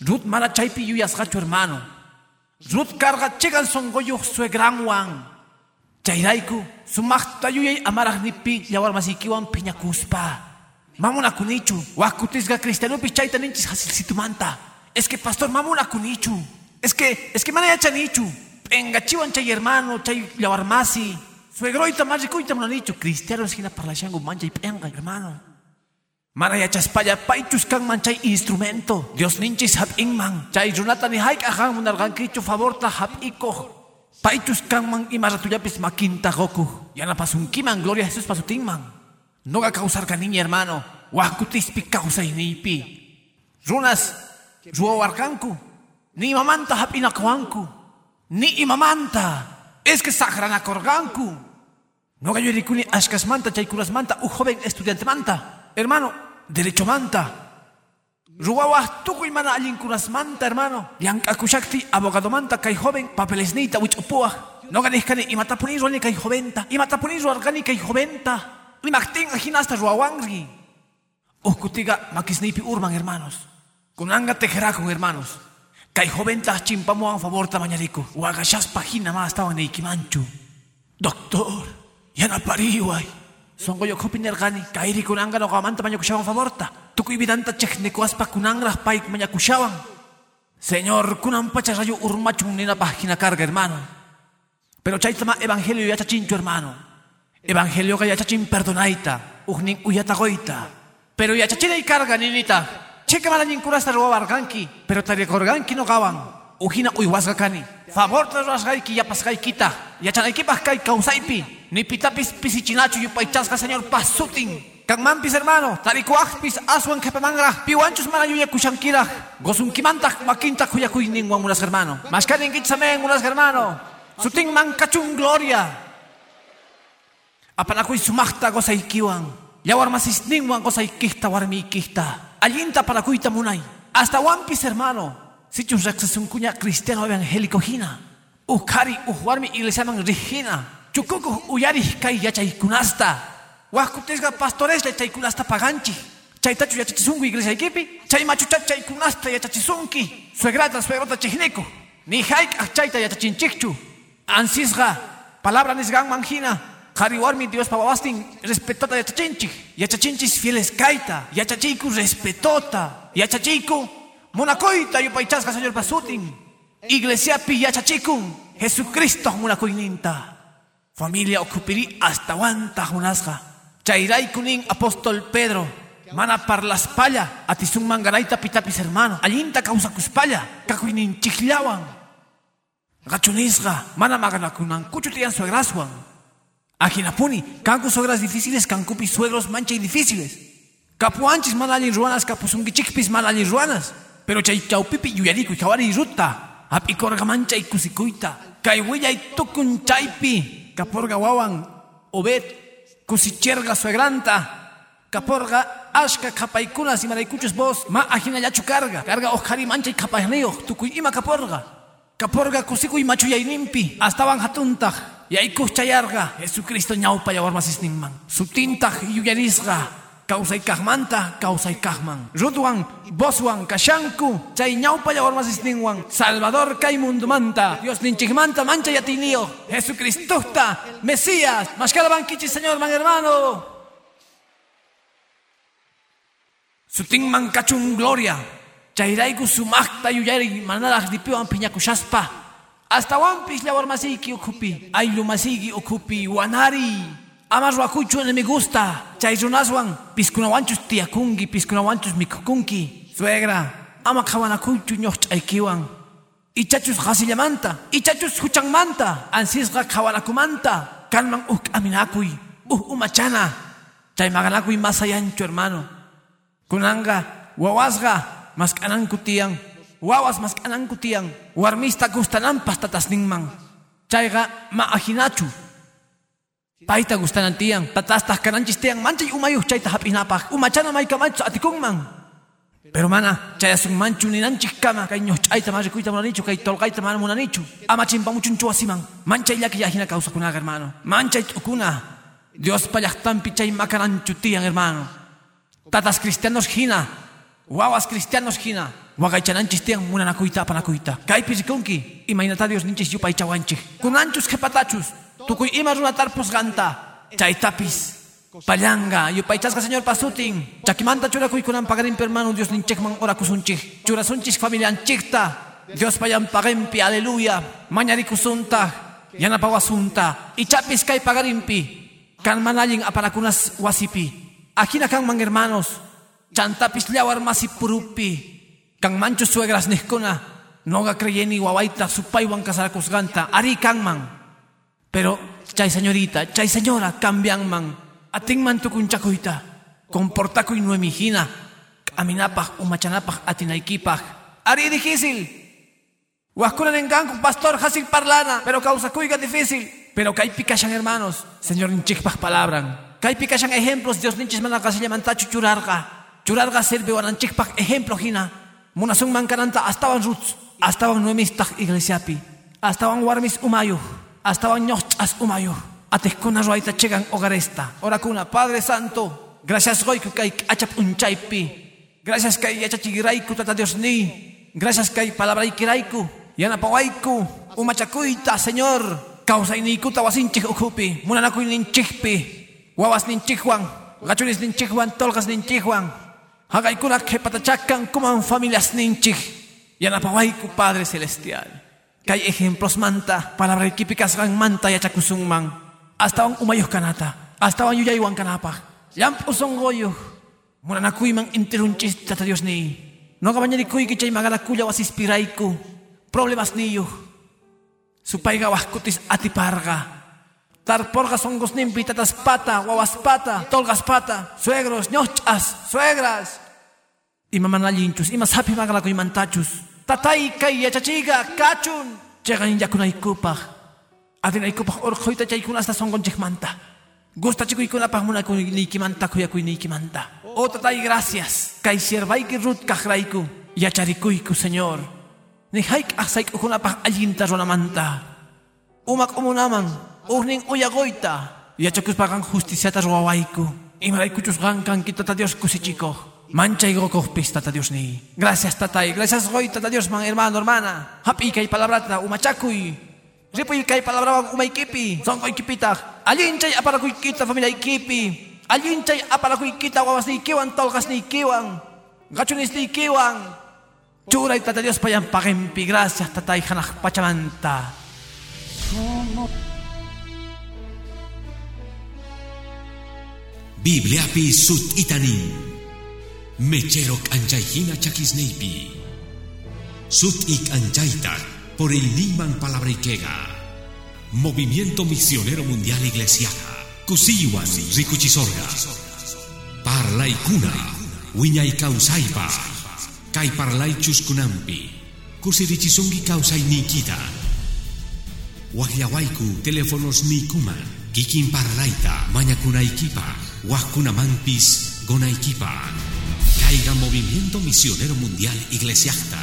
Ruth mana chaypi yuyasgachu hermano. Ruth carga chigan songoyo suegranwan. Chayraiku sumakta yuyay amaragnipi yawar masikiwan piñakuspa. Mamuna kunichu. Wakutisga cristianupi. Es que pastor mamuna kunichu. Es que, es que mana yachanichu. Engachiwan chay hermano, chay yawarmasi. Suegroita marikuita mananichu. Cristianos hina parlashango mancha y penga hermano. Mana yachaspaya paichus kan man chay instrumento. Dios ninchis hab ingman. Chay runata ni haik ahan munargankichu favorta hab iko. Paichus kan man imaratuyapis makinta goku. Yana pasunkiman gloria a Jesús pasutingman. Noga causar niña hermano. Wakutispi causa inipi. Runas, ruawarkanku. Ni mamanta hab inakwanku. Ni imamanta. Es que sagrana korganku. No gallo erikuni ashkas manta, chaykuras manta, un joven estudiante manta. Hermano, derecho manta. Ruwawa tukuy mana allinkunas manta, hermano. Yankakushakti, abogado manta, kay joven, papelesnita, wichupuah. No ganizkani, imatapuni ruani kay joventa. Imatapuni ruargani kay joventa. Limaktin ajinasta ruawangri. Ukutiga makisnipi urman, hermanos. Kunanga tejerakun, hermanos. Kay joventa chimpamo a favor tamañarico. Wagashas pagina más estaba en Ikimanchu. Doctor, yana pariway. Songo yo kopiner gani. Kairi kunanga no gamanta mañakushawan favorta. Tukuy vidanta cheknekuaspa kunangra paik mañakushawan. Señor, kunan pacha rayo urmachun nina página carga, hermano. Pero chaitama evangelio yachachincho, hermano. Evangelio que yachachin perdonaita. Ugnin uyatagoita. Pero yachachina y carga, ninita. Checa mala ninkurasta ruwabarganki, pero tarikorganki no gawan. Ujina uywasgakani. Favor trasrasgaiki yapasgaikita. Yachanaikipaj kai kausaipi. Ni pitapis pisichinachu yupaichasga señor pasutin. Kangmampis hermano, tarikuajpis aswan kepemangra, piwanchus mana yuya kushankira. Gosunkimantag makinta kuyakuinin wan unas hermano. Maskanin kitsamen unas hermano. Suting mankachun gloria. Apanakuy sumachta gozaikiwan. Yawar masisninwan qosaykihta warmiykihta. Allinta parakuita munay. Hasta wampis hermano. Sichun kunya cristiano evangélico hina. Ukari uhwarmi iglesiaman rihina. Chukuku uyari kay yachaykunasta. Wahkutisga pastores yachaykunasta paganchi. Chaytachu yachachisunku iglesia ikipi. Chay machucha chaykunasta yachachisunki. Suegrata suegrata chihniku. Ni haik chayta yachachinchikchu. Ansisga palabra nisgan manjina. Jariwarmi Dios pawastin respetota yachachinchik. Yachachinchis fieles kaita. Yachachiku respetota. Yachachiku monakoita yupaychasqa señor pasutin. Iglesia pi yachachikun. Jesucristo munakoyninta. Familia okupiri hasta wanta hunasqa. Chayraykunin apóstol Pedro. Mana parlas palla, atisun mangaraita pitapis hermano. Allinta causa cuspalla, kakuynin chiklawan. Gachunisga, mana maganakunan, kuchutian suegraswan. Ajinapuni, kanku suegras difíciles, kankupi suegros mancha y difíciles. Kapuanchis manalin ruanas, kapusungichikpis manalin ruanas. Pero chay chaupipi yuyariku, y ruta. Apikorga mancha y kusikuita. Kaihuilla y tukun chaypi. Kaporga wawan, obet, kusicherga suegranta. Kaporga ashka kapaykunas y maraykuchus vos. Ma ajina yachu carga. Carga ojari mancha y kapajneo. Tukuy ima kaporga. Kaporga kusiku y machu yaynimpi. Astawan hatuntag. Yaykuh chayarga. Jesucristo ñaupa yawarmasisninman. Sutintag yuyarisga. Kausay kahmanta, kausay kahman. Rutwan, boswan, kashanku, chay ñaupa yawarmasisninwan. Salvador kay mundumanta. Dios ninchigmanta mancha yatinio. Jesucristo Mesías. Mashkalabankichi, Señor, man hermano. Sutinman kachun gloria. Chayraiku sumakta yuyari manadas dipiwan piñakushaspa. Hasta wampis yawarmasiki ukupi. Aylu masiki ukupi wanari. Amas wakuchu me gusta. Chay runaswan piskunawanchus tiakungi, piskunawanchus mikukunki. Suegra, ama kawanakuchu ñochaykiwan. Ichachus hasillamanta, ichachus huchanmanta, ansisqa kawanakumanta. Kalman uh aminakuy, uh umachana. Chay maganakuy masayanchu hermano. Kunanga, wawasga, mas kananku tiyan. Wawas mas kananku tiyan. Warmista gustanampas tatasninman. Chayga ma ahinachu. Paita gustanan tiyan. Tatastas kananchis tiyan. Manchay umayuh chayta hapinapaj. Umachana may kamancho atikungman. Pero mana, chay asun manchu ni nanchik kama. Kay nyoh chayta marikuita munanichu. Kay tolkayta mana munanichu. Ama chimpamuchunchu asiman. Manchay yaki yahina causa kunaga hermano. Manchay ukuna. Dios payahtampi chay makaranchu tiyan hermano. Tatas cristianos hina. Wawas cristianos hina. Wagaychananchis tiyan munanakuita apanakuita. Kay pisikunki. Imaynata Dios ninchis yupay chawanchik. Kunanchus kepatachus. Tukuy ima runatarpus ganta. Chaytapis. Pallanga, yupaychasqa señor pasutin. Chakimanta churakuy kunan pagarin hermano Dios ninchikman orakusunchik. Churasunchik familianchikta. Dios payan pagempi, aleluya. Mañarikusunta. Yanapawasunta. Ichapis kay pagarimpi. Kan manalin aparakunas wasipi. Akina mang hermanos, chantapis llawar masipurupi, kang mancho suegras nihkuna, noga creyeni wawaita supaywan kasarakusganta, ari kang mang. Pero chay señorita, chay señora, cambian man, ating man tukunchakuita, comportakuy nuemijina, aminapaj, umachanapaj, atinaykipaj. Ari difícil. Huascuna en pastor, hasil parlana, pero causa cuiga difícil. Pero kay pikashan hermanos, señor ninchikpaj palabran. Kay pikashan ejemplos Dios ninchis mana mantachu churarga. Churarga sirve wananchikpak ejemplo hina. Munasung mankananta astawan roots. Astawan nuemistak iglesiapi. Astawan warmis umayu. Astawan ñochas umayu. Ateskuna ruaita chegan hogaresta. Orakuna, Padre Santo. Gracias goiku kay achap unchaypi. Gracias kay yachachigiraiku tata Dios ni. Gracias kay palabraikiraiku. Yanapawaiku. Umachakuita, Señor. Causa inikuta wasinchik ukupi. Munanakuy ninchikpi. Wawas nin chikwan, gachunis nin chikwan, tolgas nin chikwan. Hagaykuna que patachakan como familias ninchik. Yanapaway ku Padre Celestial. Kay ejemplos manta, palabra equipicas gan manta ya man. Hasta un umayos kanata, hasta un yuyaywan kanapa. Yam usong goyo. Muna na kuy mang interunchis tata Dios ni. No kabanya di kuy kichay magalakuya was inspiraiku. Problemas niyo. Supay gawah kutis atiparga. Tarporgas hongos nimpi, tatas pata, guaguas pata, tolgas pata, suegros, ñochas, suegras. Y mamanalinchus, y masapi magala y mantachus. Yachachiga, kachun. Chegan yakunaykupaj. Adinaykupaj orjoita chaykuna hasta songon chikmanta. Gusta chikuykuna muna kunikimanta kuyakuykimanta. Oh tatay gracias. Kay siervayki rut kajrayku. Yacharikuyku señor. Ni haik asayk ukunapaj allinta ronamanta. Umak umunaman. Uhnin uyagoita. Yachakuspagan justiciata ruawayku. Imaraykuchusgan kankita ta Dios kusichiko. Mancha y gokopis, tata Dios ni. Gracias, tatay. Gracias, goy, tata Dios, man, hermano, hermana. Happy kay palabrata, umachakuy. Ripuy kay palabra umaikipi. Son koy kipita. Alinchay apara koy kita familia ikipi. Alinchay apara koy kita wawas ni ikiwan, tolkas ni ikiwan. Gachunis ni ikiwan. Churay, tata Dios, payan pakimpi. Gracias, tatay, hanak pachamanta. Pi sut itanin. Mecherok anjayhina chakisneipi. Sut ik anjaita por el Niman Palabrikega. Movimiento Misionero Mundial Iglesiaja. Kusiwan Rikuchisorga. Parlay kuna. Wiñay kausaipa. Kay parlay chuskunampi. Kusirichisungi kausay nikita. Wahyawaiku teléfonos nikuman. Kikin parlaita mañakunaikipa. Wahkunamampis gonaikipa. Caiga Movimiento Misionero Mundial Iglesiasta.